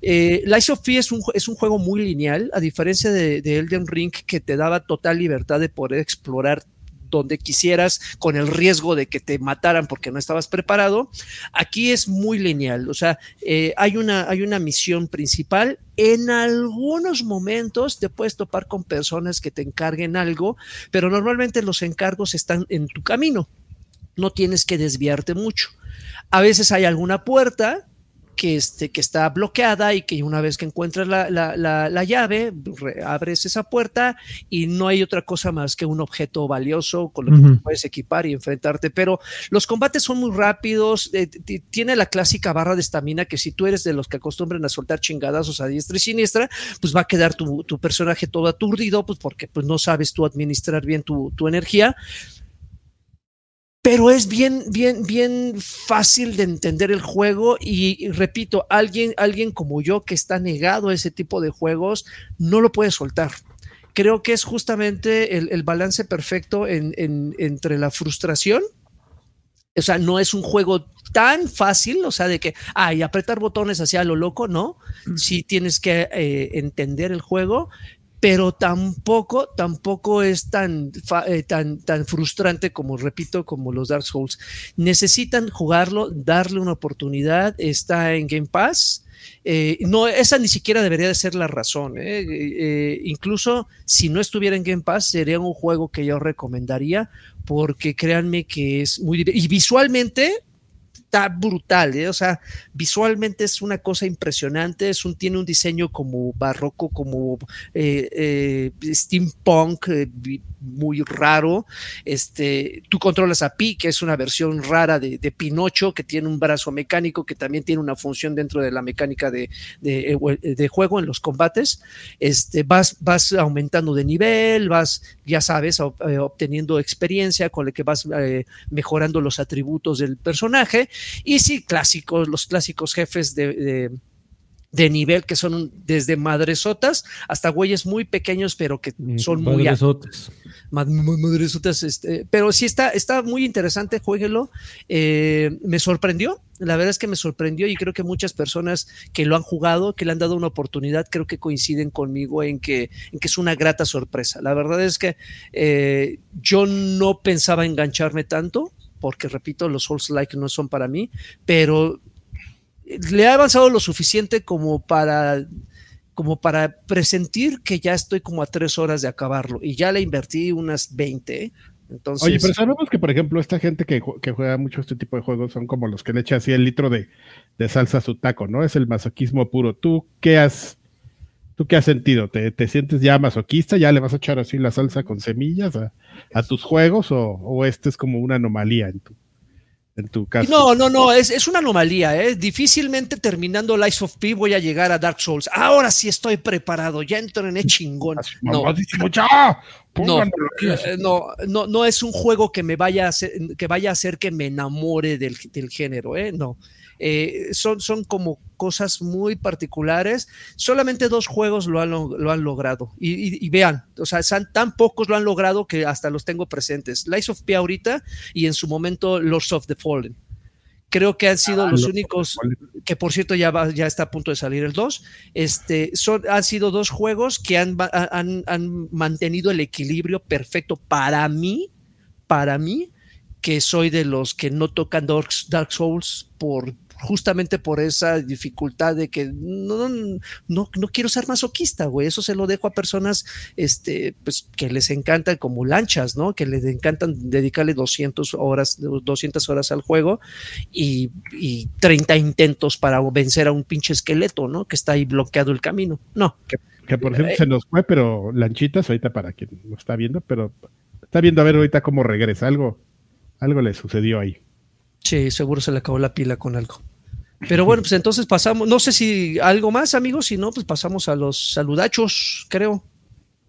Eh, Lies of es un, es un juego muy lineal, a diferencia de, de Elden Ring, que te daba total libertad de poder explorar donde quisieras con el riesgo de que te mataran porque no estabas preparado. Aquí es muy lineal, o sea, eh, hay, una, hay una misión principal. En algunos momentos te puedes topar con personas que te encarguen algo, pero normalmente los encargos están en tu camino. No tienes que desviarte mucho. A veces hay alguna puerta que, este, que está bloqueada y que una vez que encuentras la, la, la, llave, abres esa puerta y no hay otra cosa más que un objeto valioso con lo que uh -huh. puedes equipar y enfrentarte. Pero los combates son muy rápidos, eh, tiene la clásica barra de estamina que si tú eres de los que acostumbran a soltar chingadazos a diestra y siniestra, pues va a quedar tu, tu personaje todo aturdido, pues porque pues no sabes tú administrar bien tu, tu energía pero es bien, bien, bien fácil de entender el juego y, y, repito, alguien, alguien como yo que está negado a ese tipo de juegos no lo puede soltar. Creo que es justamente el, el balance perfecto en, en, entre la frustración, o sea, no es un juego tan fácil, o sea, de que, ay, apretar botones hacia lo loco, no, sí tienes que eh, entender el juego, pero tampoco, tampoco es tan, eh, tan, tan frustrante como, repito, como los Dark Souls. Necesitan jugarlo, darle una oportunidad, está en Game Pass. Eh, no, esa ni siquiera debería de ser la razón. ¿eh? Incluso si no estuviera en Game Pass, sería un juego que yo recomendaría, porque créanme que es muy... Y visualmente está brutal, ¿eh? o sea, visualmente es una cosa impresionante, es un, tiene un diseño como barroco, como eh, eh, steampunk, eh, muy raro. Este, tú controlas a Pi, que es una versión rara de, Pinocho, que tiene un brazo mecánico, que también tiene una función dentro de la mecánica de, de, de juego en los combates. Este, vas, vas aumentando de nivel, vas, ya sabes, obteniendo experiencia con la que vas mejorando los atributos del personaje y sí, clásicos, los clásicos jefes de, de, nivel que son desde madresotas hasta güeyes muy pequeños, pero que son muy madresotes. Madresotas, este, pero sí está, está muy interesante, jueguelo. Eh, me sorprendió, la verdad es que me sorprendió y creo que muchas personas que lo han jugado, que le han dado una oportunidad, creo que coinciden conmigo en que, en que es una grata sorpresa. La verdad es que eh, yo no pensaba engancharme tanto, porque repito, los Souls like no son para mí, pero le he avanzado lo suficiente como para como para presentir que ya estoy como a tres horas de acabarlo y ya le invertí unas 20. Entonces, Oye, pero sabemos que, por ejemplo, esta gente que, que, juega mucho este tipo de juegos son como los que le echan así el litro de, de salsa a su taco, ¿no? Es el masoquismo puro. ¿Tú qué has, tú qué has sentido? ¿Te, te sientes ya masoquista? ¿Ya le vas a echar así la salsa con semillas a, a tus juegos o, o este es como una anomalía en tu, en tu caso? No, no, no, es, es una anomalía. ¿eh? Difícilmente terminando Lies of P voy a llegar a Dark Souls. Ahora sí estoy preparado, ya entrené chingón. No, no, no, no, no es un juego que me vaya a hacer, que vaya a hacer que me enamore del, del género, ¿eh? No. Eh, son, son como cosas muy particulares. Solamente dos juegos lo han, lo han logrado. Y, y, y, vean, o sea, son, tan pocos lo han logrado que hasta los tengo presentes. Lies of P ahorita y en su momento Lords of the Fallen. Creo que han sido ah, los únicos, que por cierto ya, va, ya está a punto de salir el 2, este, son, han sido dos juegos que han, han, han mantenido el equilibrio perfecto para mí, para mí, que soy de los que no tocan Dark, Dark Souls por justamente por esa dificultad de que no, no, no quiero ser masoquista, güey. Eso se lo dejo a personas este, pues, que les encantan como lanchas, ¿no? Que les encantan dedicarle 200 horas, 200 horas al juego y, y 30 intentos para vencer a un pinche esqueleto, ¿no? Que está ahí bloqueado el camino. No. Que, que por ejemplo eh, se nos fue, pero lanchitas ahorita para quien lo está viendo, pero está viendo a ver ahorita cómo regresa. Algo, algo le sucedió ahí. Sí, seguro se le acabó la pila con algo. Pero bueno, pues entonces pasamos, no sé si algo más, amigos, si no, pues pasamos a los saludachos, creo.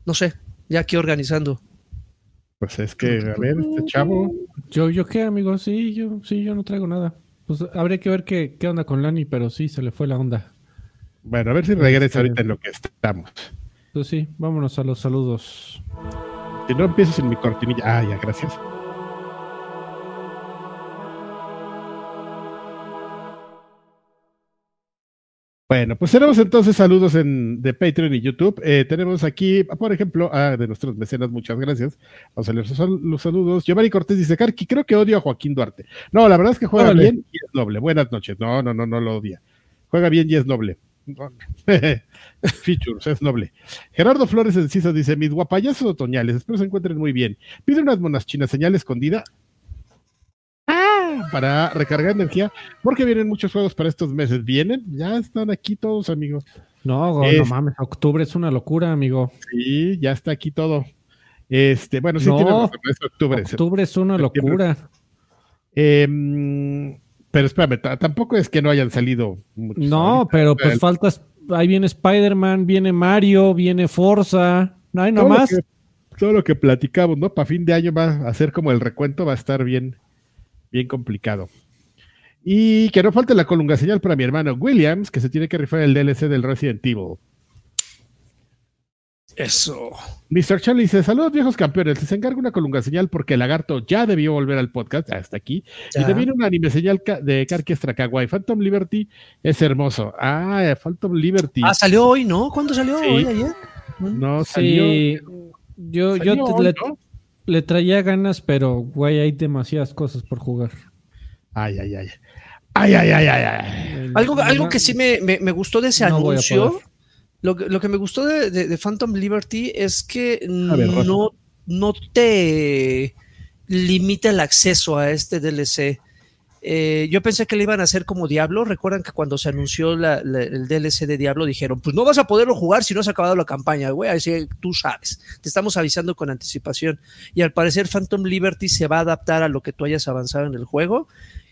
No sé, ya aquí organizando. Pues es que, a ver, este chavo. Yo, yo qué, amigos, sí, yo, sí, yo no traigo nada. Pues habría que ver qué, qué onda con Lani, pero sí, se le fue la onda. Bueno, a ver si regresa ahorita en lo que estamos. Pues sí, vámonos a los saludos. Si no empiezas en mi cortinilla. Ah, ya, gracias. Bueno, pues tenemos entonces saludos en, de Patreon y YouTube. Eh, tenemos aquí, por ejemplo, a de nuestros mecenas, muchas gracias. Vamos a leer los saludos. Giovanni Cortés dice, Carqui, creo que odio a Joaquín Duarte. No, la verdad es que juega bien y es noble. Buenas noches. No, no, no, no lo odia. Juega bien y es noble. Features, es noble. Gerardo Flores Enciso dice, mis guapayazos otoñales, espero se encuentren muy bien. Pide unas monas chinas, señal escondida. Para recargar energía, porque vienen muchos juegos para estos meses. ¿Vienen? Ya están aquí todos, amigos. No, Es- no mames, octubre es una locura, amigo. Sí, ya está aquí todo. Este, bueno, sí No, tiene razón, es octubre. Octubre es una locura. Em, pero espérame, ta- tampoco es que no hayan salido muchos. No, ahorita. pero pues El- faltas. Ahí viene Spider-Man, viene Mario, viene Forza. No hay todo, nomás. que, todo lo que platicamos, ¿no? Para fin de año va a ser como el recuento, va a estar bien, bien complicado. Y que no falte la colunga señal para mi hermano Williams, que se tiene que rifar el DLC del Resident Evil. Eso. Mr. Charlie dice: Saludos, viejos campeones. Les encargo una colunga señal porque el lagarto ya debió volver al podcast hasta aquí. Y Ya. también una anime señal de Karki Kawaii. Phantom Liberty es hermoso. Ah, Phantom Liberty. Ah, salió hoy, ¿no? ¿Cuándo salió? Sí. ¿Hoy, ayer? no salió. Sí. Yo, yo te- hoy, le, ¿no? Le traía ganas, pero güey, hay demasiadas cosas por jugar. Ay, ay, ay. Ay, ay, ay, ay, ay. Algo, algo que sí me, me- me gustó de ese No voy a anuncio, lo que, lo que me gustó de, de- de Phantom Liberty es que ver, no, no te limita el acceso a este DLC. Eh, yo pensé que le iban a hacer como Diablo. Recuerdan que cuando se anunció el DLC de Diablo dijeron, pues no vas a poderlo jugar si no has acabado la campaña, güey. Así tú sabes, te estamos avisando con anticipación. Y al parecer Phantom Liberty se va a adaptar a lo que tú hayas avanzado en el juego.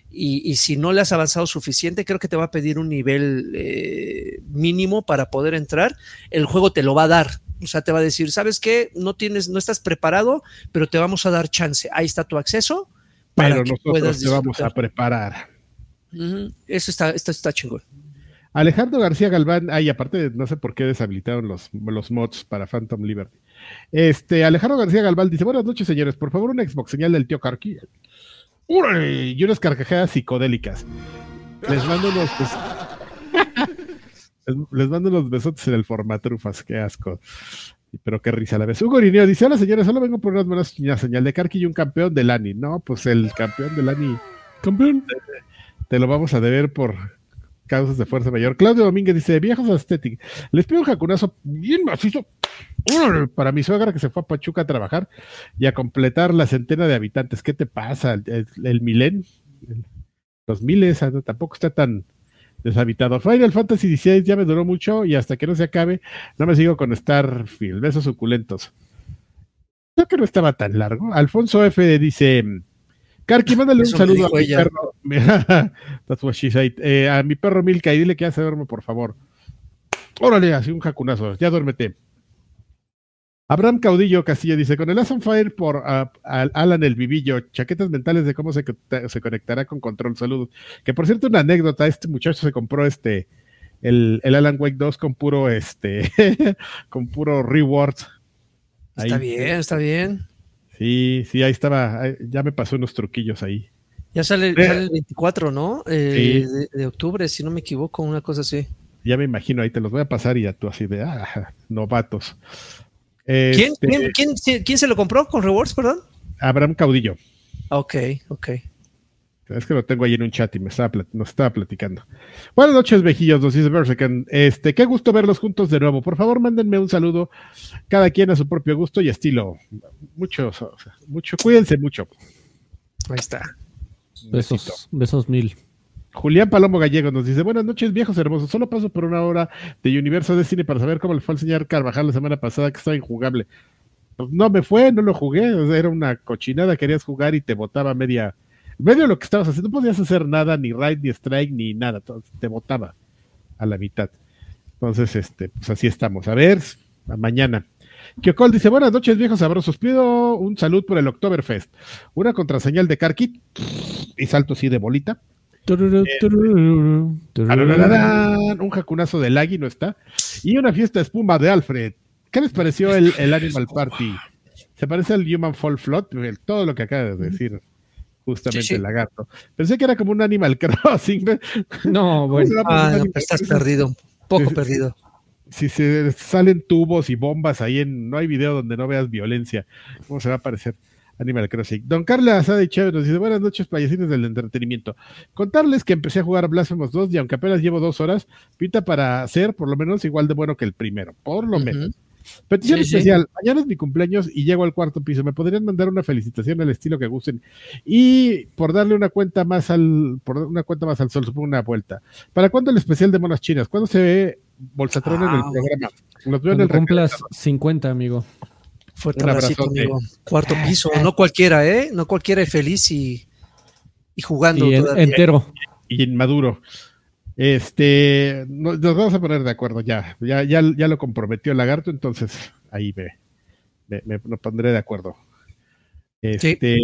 Y, y si no le has avanzado suficiente, creo que te va a pedir un nivel eh, mínimo para poder entrar. El juego te lo va a dar. O sea, te va a decir, ¿sabes qué? No tienes, no estás preparado, pero te vamos a dar chance. Ahí está tu acceso. Pero nosotros te vamos a preparar. Eso está, esto está chingón. Alejandro García Galván, ay, aparte, no sé por qué deshabilitaron los, los mods para Phantom Liberty. Este, Alejandro García Galván dice: Buenas noches, señores. Por favor, una Xbox señal del tío. ¡Órale! Y unas carcajadas psicodélicas. Les mando unos. les, les mando unos besotes en el formatrufas, qué asco. Pero qué risa la vez. Hugo Irineo dice: Hola, señores, solo vengo por unas buenas una señal de Karki y un campeón del ANI. No, pues el campeón del ANI Campeón. te lo vamos a deber por causas de fuerza mayor. Claudio Domínguez dice, viejos aesthetic, les pido un jacunazo bien macizo para mi suegra que se fue a Pachuca a trabajar y a completar la centena de habitantes. ¿Qué te pasa? El, el- el milen, el- los miles, ah, tampoco está tan deshabitado. Final Fantasy XVI ya me duró mucho y hasta que no se acabe, no me sigo con Starfield. Besos suculentos. Creo que no estaba tan largo. Alfonso F dice... Karki, mándale un Eso saludo a mi ella. perro. That's what she said. Eh, a mi perro Milka y dile que ya se duerme, por favor. Órale, así un jacunazo. Ya duérmete. Abraham Caudillo Castillo dice: Con el As on Fire por ah, al- Alan el Vivillo, chaquetas mentales de cómo se, co- se conectará con control. Saludos. Que por cierto, una anécdota: este muchacho se compró este el, el Alan Wake 2 con puro este con puro reward. Está Ahí. bien, está bien. Sí, sí, ahí estaba. ya me pasó unos truquillos ahí. Ya sale, Eh. sale el 24, ¿no? Eh, Sí. de, de octubre, si no me equivoco, una cosa así. Ya me imagino, ahí te los voy a pasar y ya tú así de ah, novatos. ¿Quién, Este, quién, quién, se- quién se lo compró con rewards, perdón? Abraham Caudillo. Ok, ok. Es que lo tengo ahí en un chat y me estaba, nos estaba platicando. Buenas noches, vejillos, nos dice. Este, qué gusto verlos juntos de nuevo. Por favor, mándenme un saludo, cada quien a su propio gusto y estilo. Muchos, o sea, mucho, cuídense mucho. Ahí está. Besos, besos mil. Julián Palomo Gallego nos dice, buenas noches, viejos hermosos. Solo paso por una hora de Universo de Cine para saber cómo le fue al señor Carvajal la semana pasada, que estaba injugable. Pues no me fue, no lo jugué, era una cochinada, querías jugar y te botaba media, medio lo que estabas haciendo, no podías hacer nada, ni raid, ni strike, ni nada, te botaba a la mitad. Entonces, este, pues así estamos. A ver, a mañana. Kyokol dice, buenas noches, viejos sabrosos. Pido un salud por el Oktoberfest. Una contraseñal de Karkit y salto así de bolita. Arararán, Un jacunazo de Lagui no está. Y una fiesta de espuma de Alfred. ¿Qué les pareció el, el Animal Party? ¿Se parece al Human Fall? El- todo lo que acaba de decir justamente Sí, sí. el lagarto. Pensé que era como un Animal Crossing. No, ¿Cómo se bueno. Ah, no, estás perdido, poco sí, perdido. Si se salen tubos y bombas ahí en. No hay video donde no veas violencia. ¿Cómo se va a parecer? Animal Crossing. Don Carla Asada y Chávez nos dice: Buenas noches, payasines del entretenimiento. Contarles que empecé a jugar Blasphemous 2 y aunque apenas llevo dos horas, pinta para ser por lo menos igual de bueno que el primero. Por lo menos. Petición Sí, sí. especial. Mañana es mi cumpleaños y llego al cuarto piso. ¿Me podrían mandar una felicitación al estilo que gusten? Y por darle una cuenta más al, por una cuenta más al sol, supongo una vuelta. ¿Para cuándo el especial de monas chinas? ¿Cuándo se ve Bolsatrón en el Ah, programa? Los veo en el cumplas recreo. 50, amigo. Fuerte Un abrazote. amigo. Cuarto piso, no cualquiera, ¿eh? No cualquiera es feliz y, y jugando Y en- todavía. entero. y inmaduro. Este, no- nos vamos a poner de acuerdo ya. Ya, ya, ya lo comprometió el lagarto, entonces ahí me, me, me- me pondré de acuerdo. Este,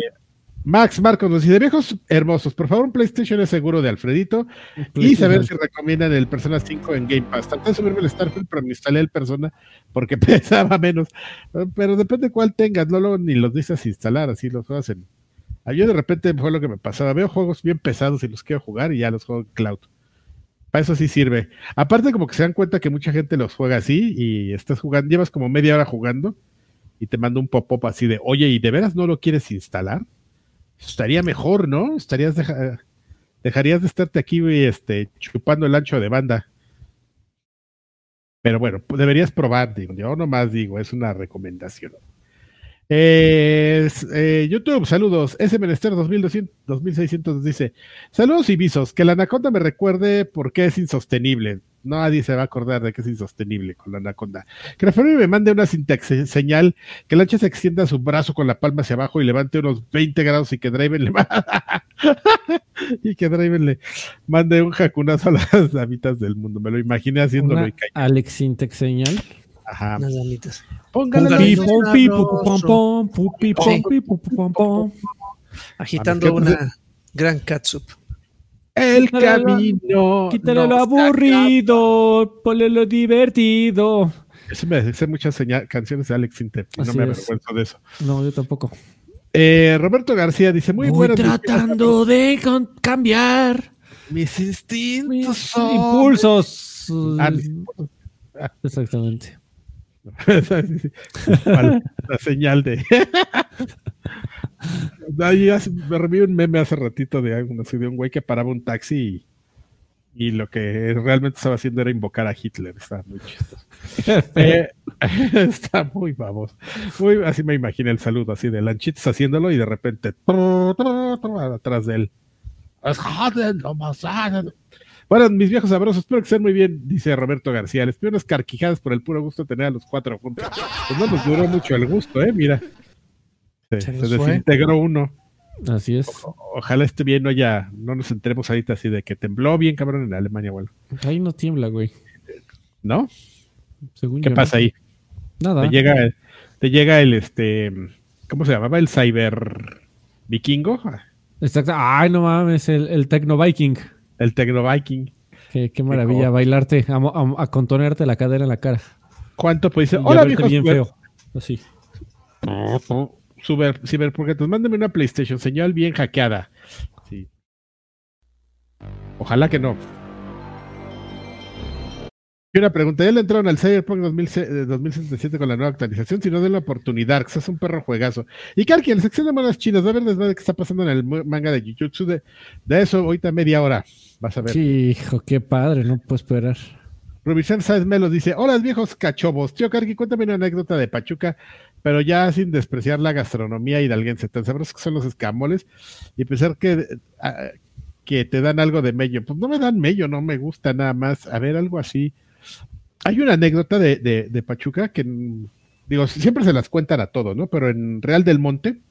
Max Marcos nos dice, viejos hermosos, por favor un PlayStation es seguro de Alfredito y saber si recomiendan el Persona 5 en Game Pass. Traté de subirme el Starfield, pero me instalé el Persona porque pesaba menos. Pero depende cuál tengas, no lo, ni los necesitas instalar, así los juegas en... A yo de repente fue lo que me pasaba. Veo juegos bien pesados y los quiero jugar y ya los juego en cloud. Para eso sí sirve. Aparte, como que se dan cuenta que mucha gente los juega así y estás jugando, llevas como media hora jugando y te manda un pop-up así de, oye, ¿y de veras no lo quieres instalar? Estaría mejor, ¿no? Estarías deja- dejarías de estarte aquí este, chupando el ancho de banda. Pero bueno, deberías probar, digo, yo nomás digo, es una recomendación. Eh, eh, YouTube, saludos. S Menester 2200, 2600 nos dice: Saludos y visos. Que la anaconda me recuerde por qué es insostenible. Nadie se va a acordar de que es insostenible con la anaconda. Que Ferrari me mande una sintaxe- señal que el ancha se extienda su brazo con la palma hacia abajo y levante unos 20 grados y que Draven le y que Draven le mande un jacunazo a las damitas del mundo. Me lo imaginé haciéndolo y. Alex Sintex señal. Ajá. Unas damitas. Póngale. Agitando A ver, ¿qué una gran catsup. El camino. Quítale lo aburrido, ponle lo divertido. Eso me sé muchas señal- canciones de Alex Sintek y no me avergüenzo de eso. No, yo tampoco. Eh, Roberto García dice: Muy noches. tratando de con- cambiar Mis instintos mis son- impulsos. Ah, mis Exactamente. La señal de. Ahí hace- me reví un meme hace ratito de, algo de un güey que paraba un taxi y, y lo que realmente estaba haciendo era invocar a Hitler. Está muy chistoso. Eh, está muy vamos. Muy, así me imaginé el saludo, así de Lanchitos haciéndolo y de repente tru, tru, tru, atrás de él. Bueno, mis viejos sabrosos, espero que estén muy bien, dice Roberto García. Les pido unas carquijadas por el puro gusto de tener a los cuatro juntos. Pues no nos duró mucho el gusto, ¿eh? Mira. Se, desintegró uno. Así es. O- ojalá esté bien, no ya, no nos enteremos ahorita así de que tembló bien cabrón en Alemania algo. Ahí no tiembla, güey. ¿No? Según ¿Qué yo, pasa ahí? Nada. Te llega, el- te llega el este, ¿cómo se llamaba? El cyber vikingo, Exacto. Ay, no mames, el, el Tecno Viking. El Tecno Viking. Qué, qué maravilla, bailarte, a, a, a contonerte la cadera en la cara. ¿Cuánto? Pues dice, hola viejos bien feo. Así. Super, ciberpurguetos, mándeme una PlayStation, señal bien hackeada. Sí. Ojalá que no. Y una pregunta, ¿ya le entraron al Cyberpunk 2000 eh, 2077 con la nueva actualización? Si no, den la oportunidad, que es un perro juegazo. Y Karki, en la sección de monas chinas, va a ver después de qué está pasando en el manga de Jujutsu. De, de eso, ahorita media hora. Vas a ver. Sí, hijo, qué padre, no puedo esperar. Rubicén Sáenz Melos dice: Hola, viejos cachobos. Tío Karki, cuéntame una anécdota de Pachuca, pero ya sin despreciar la gastronomía hidalguense. Tan sabrosos que son los escamoles y pensar que, ah, que te dan algo de mello. Pues no me dan mello, no me gusta nada más. A ver, algo así. Hay una anécdota de, de- de Pachuca que, digo, siempre se las cuentan a todos, ¿no? Pero en Real del Monte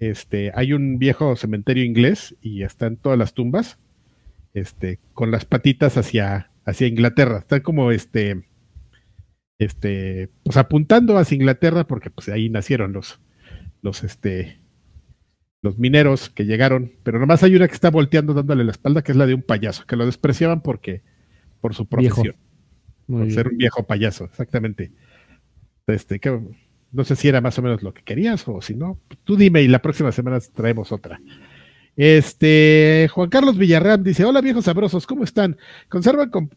este, hay un viejo cementerio inglés y están todas las tumbas este, con las patitas hacia, hacia Inglaterra. Están como este, este, pues apuntando hacia Inglaterra porque pues ahí nacieron los, los, este, los mineros que llegaron, pero nomás hay una que está volteando dándole la espalda, que es la de un payaso, que lo despreciaban porque, por su Viejo. Muy por ser un viejo payaso, exactamente. Este, que, no sé si era más o menos lo que querías o si no, tú dime y la próxima semana traemos otra. Este, Juan Carlos Villarreal dice, hola viejos sabrosos, ¿cómo están? ¿Conservan con,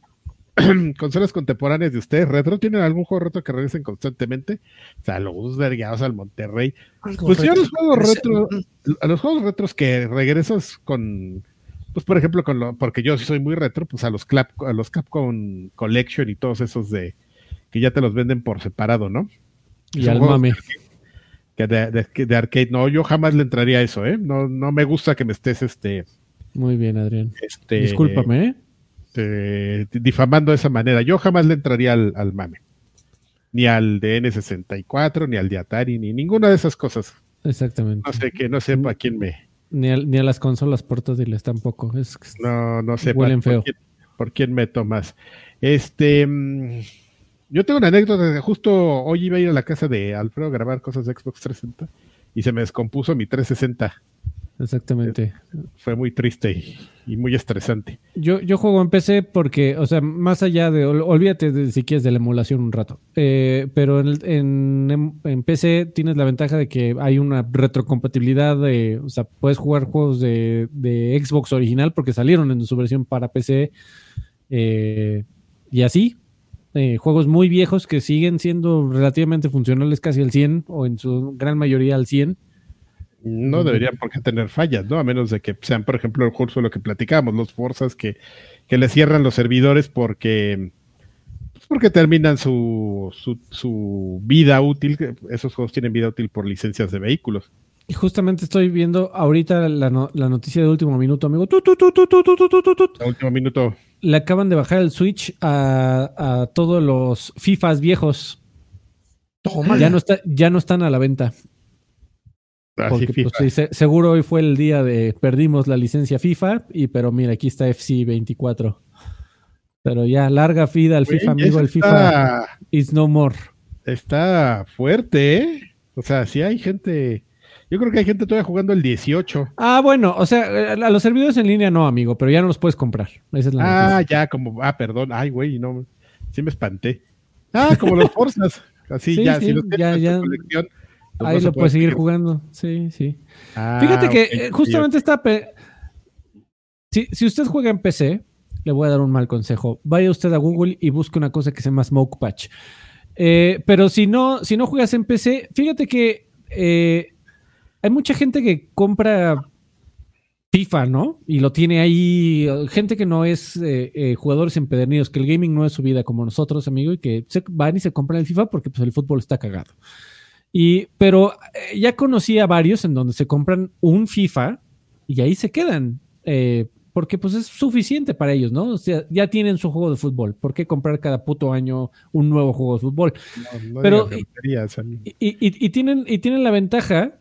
consolas contemporáneas de ustedes retro? ¿Tienen algún juego retro que regresen constantemente? Saludos vergados al Monterrey. Pues yo a los juegos retro, a los juegos retros que regresas con, pues por ejemplo, con lo, porque yo sí soy muy retro, pues a los, Clap, a los Capcom Collection y todos esos de que ya te los venden por separado, ¿no? Y al mame. Que de, de, de, arcade, no, yo jamás le entraría a eso, ¿eh? No, no me gusta que me estés, este... Muy bien, Adrián. Este, Discúlpame, ¿eh? eh, difamando de esa manera. Yo jamás le entraría al, al, mame. Ni al de N64, ni al de Atari, ni ninguna de esas cosas. Exactamente. No sé que no sepa quién me. Ni, a las consolas portátiles tampoco. Es, no, no sé Huelen feo. Por quién, por quién me tomas. Este. Yo tengo una anécdota. Justo hoy iba a ir a la casa de Alfredo a grabar cosas de Xbox 360 y se me descompuso mi 360. Exactamente. Fue muy triste y, y, muy estresante. Yo, yo juego en PC porque, o sea, más allá de, ol, olvídate de, si quieres de la emulación un rato, eh, pero en, PC tienes la ventaja de que hay una retrocompatibilidad de, o sea, puedes jugar juegos de, de Xbox original porque salieron en su versión para PC eh, y así. Eh, juegos muy viejos que siguen siendo relativamente funcionales casi al 100 o en su gran mayoría al 100 no deberían por qué tener fallas, ¿no? A menos de que sean, por ejemplo, el curso de lo que platicamos, los forzas que, que le cierran los servidores porque, pues porque terminan su, su, su, vida útil. Esos juegos tienen vida útil por licencias de vehículos. Y justamente estoy viendo ahorita la, no, la noticia de último minuto, amigo. La último minuto. Le acaban de bajar el Switch a, a todos los FIFAs viejos. Toma. Ya no, está, ya no están a la venta. Porque, pues, sí, se, seguro hoy fue el día de perdimos la licencia FIFA, y pero mira, aquí está FC 24. Pero ya, larga vida al FIFA, amigo, el FIFA is no more. Está fuerte, ¿eh? O sea, si hay gente. Yo creo que hay gente todavía jugando el 18. Ah, bueno, o sea, a los servidores en línea no, amigo, pero ya no los puedes comprar. Esa es la ah, noticia. ya, como, ah, perdón, ay, güey, no, sí me espanté. Ah, como los Forzas. Así, sí, ya, sí, si los ya, ya. colección, Ahí lo puedes seguir jugando. Sí, sí. Ah, Fíjate que okay, justamente está. Si, si, usted juega en PC, le voy a dar un mal consejo. Vaya usted a Google y busque una cosa que se llama Smoke Patch. Eh, pero si no, si no juegas en PC, fíjate que eh, hay mucha gente que compra FIFA, ¿no? Y lo tiene ahí. Gente que no es eh, eh, jugadores empedernidos, que el gaming no es su vida como nosotros, amigo, y que se van y se compran el FIFA porque pues, el fútbol está cagado. Y, pero eh, ya conocí a varios en donde se compran un FIFA y ahí se quedan. Eh, porque pues es suficiente para ellos, ¿no? O sea, ya tienen su juego de fútbol. ¿Por qué comprar cada puto año un nuevo juego de fútbol? No, no pero y, y, y, y, tienen, y tienen la ventaja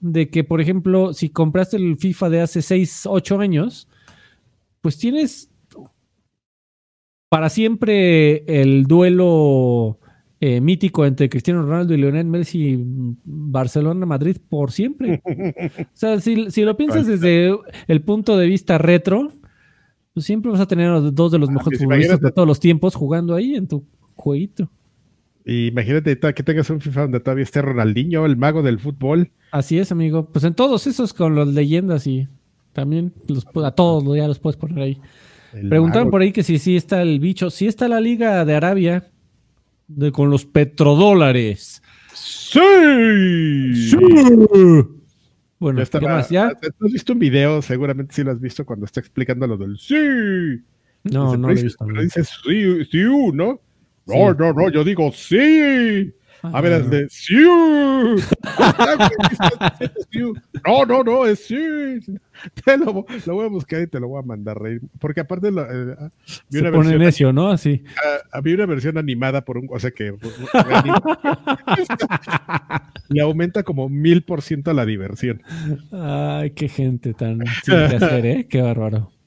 de que, por ejemplo, si compraste el FIFA de hace 6, 8 años, pues tienes para siempre el duelo eh, mítico entre Cristiano Ronaldo y Lionel Messi, Barcelona-Madrid por siempre. o sea, si, si, lo piensas desde el punto de vista retro, pues siempre vas a tener a dos de los Ah, mejores pues futbolistas de todos los tiempos jugando ahí en tu jueguito. Y imagínate que tengas un FIFA donde todavía esté Ronaldinho, el mago del fútbol. Así es, amigo. Pues en todos esos con las leyendas y también los, a todos ya los puedes poner ahí. el mago. por ahí que si sí está el bicho. Sí está la Liga de Arabia de, con los petrodólares. ¡Sí! Bueno, Ya estaba- ¿qué más? ¿Ya? ¿Tú ¿Has visto un video? Seguramente sí lo has visto cuando está explicando lo del sí. No, no lo he visto. pero amigo. dice sí, sí, ¿no? No, Sí. no, no, yo digo sí. A ver, es de sí. No, no, no, es sí. Te lo, lo voy a buscar y te lo voy a mandar, Rey. Porque aparte lo, eh, vi Se una pone versión necio, ¿no? Así. Ah, había una versión animada por un, o sea que le aumenta como mil por ciento la diversión. Ay, qué gente tan sin hacer, ¿eh? Qué bárbaro.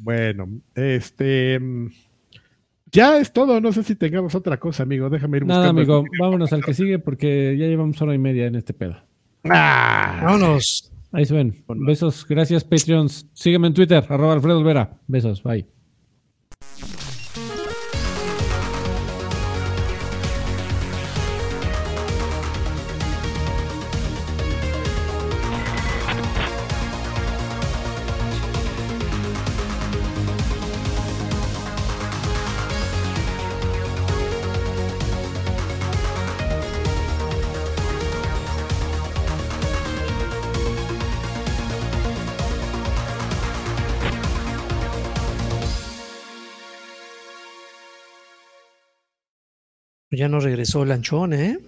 Bueno, este mm, ya es todo. No sé si tengamos otra cosa, amigo. Déjame ir Nada, buscando. amigo, vámonos al que sigue porque ya llevamos hora y media en este pedo. Ah, Vámonos. Ahí se ven. Besos, gracias, Patreons. Sígueme en Twitter, arroba Alfredo Olvera. Besos, bye. Ya no regresó Lanchón, ¿eh?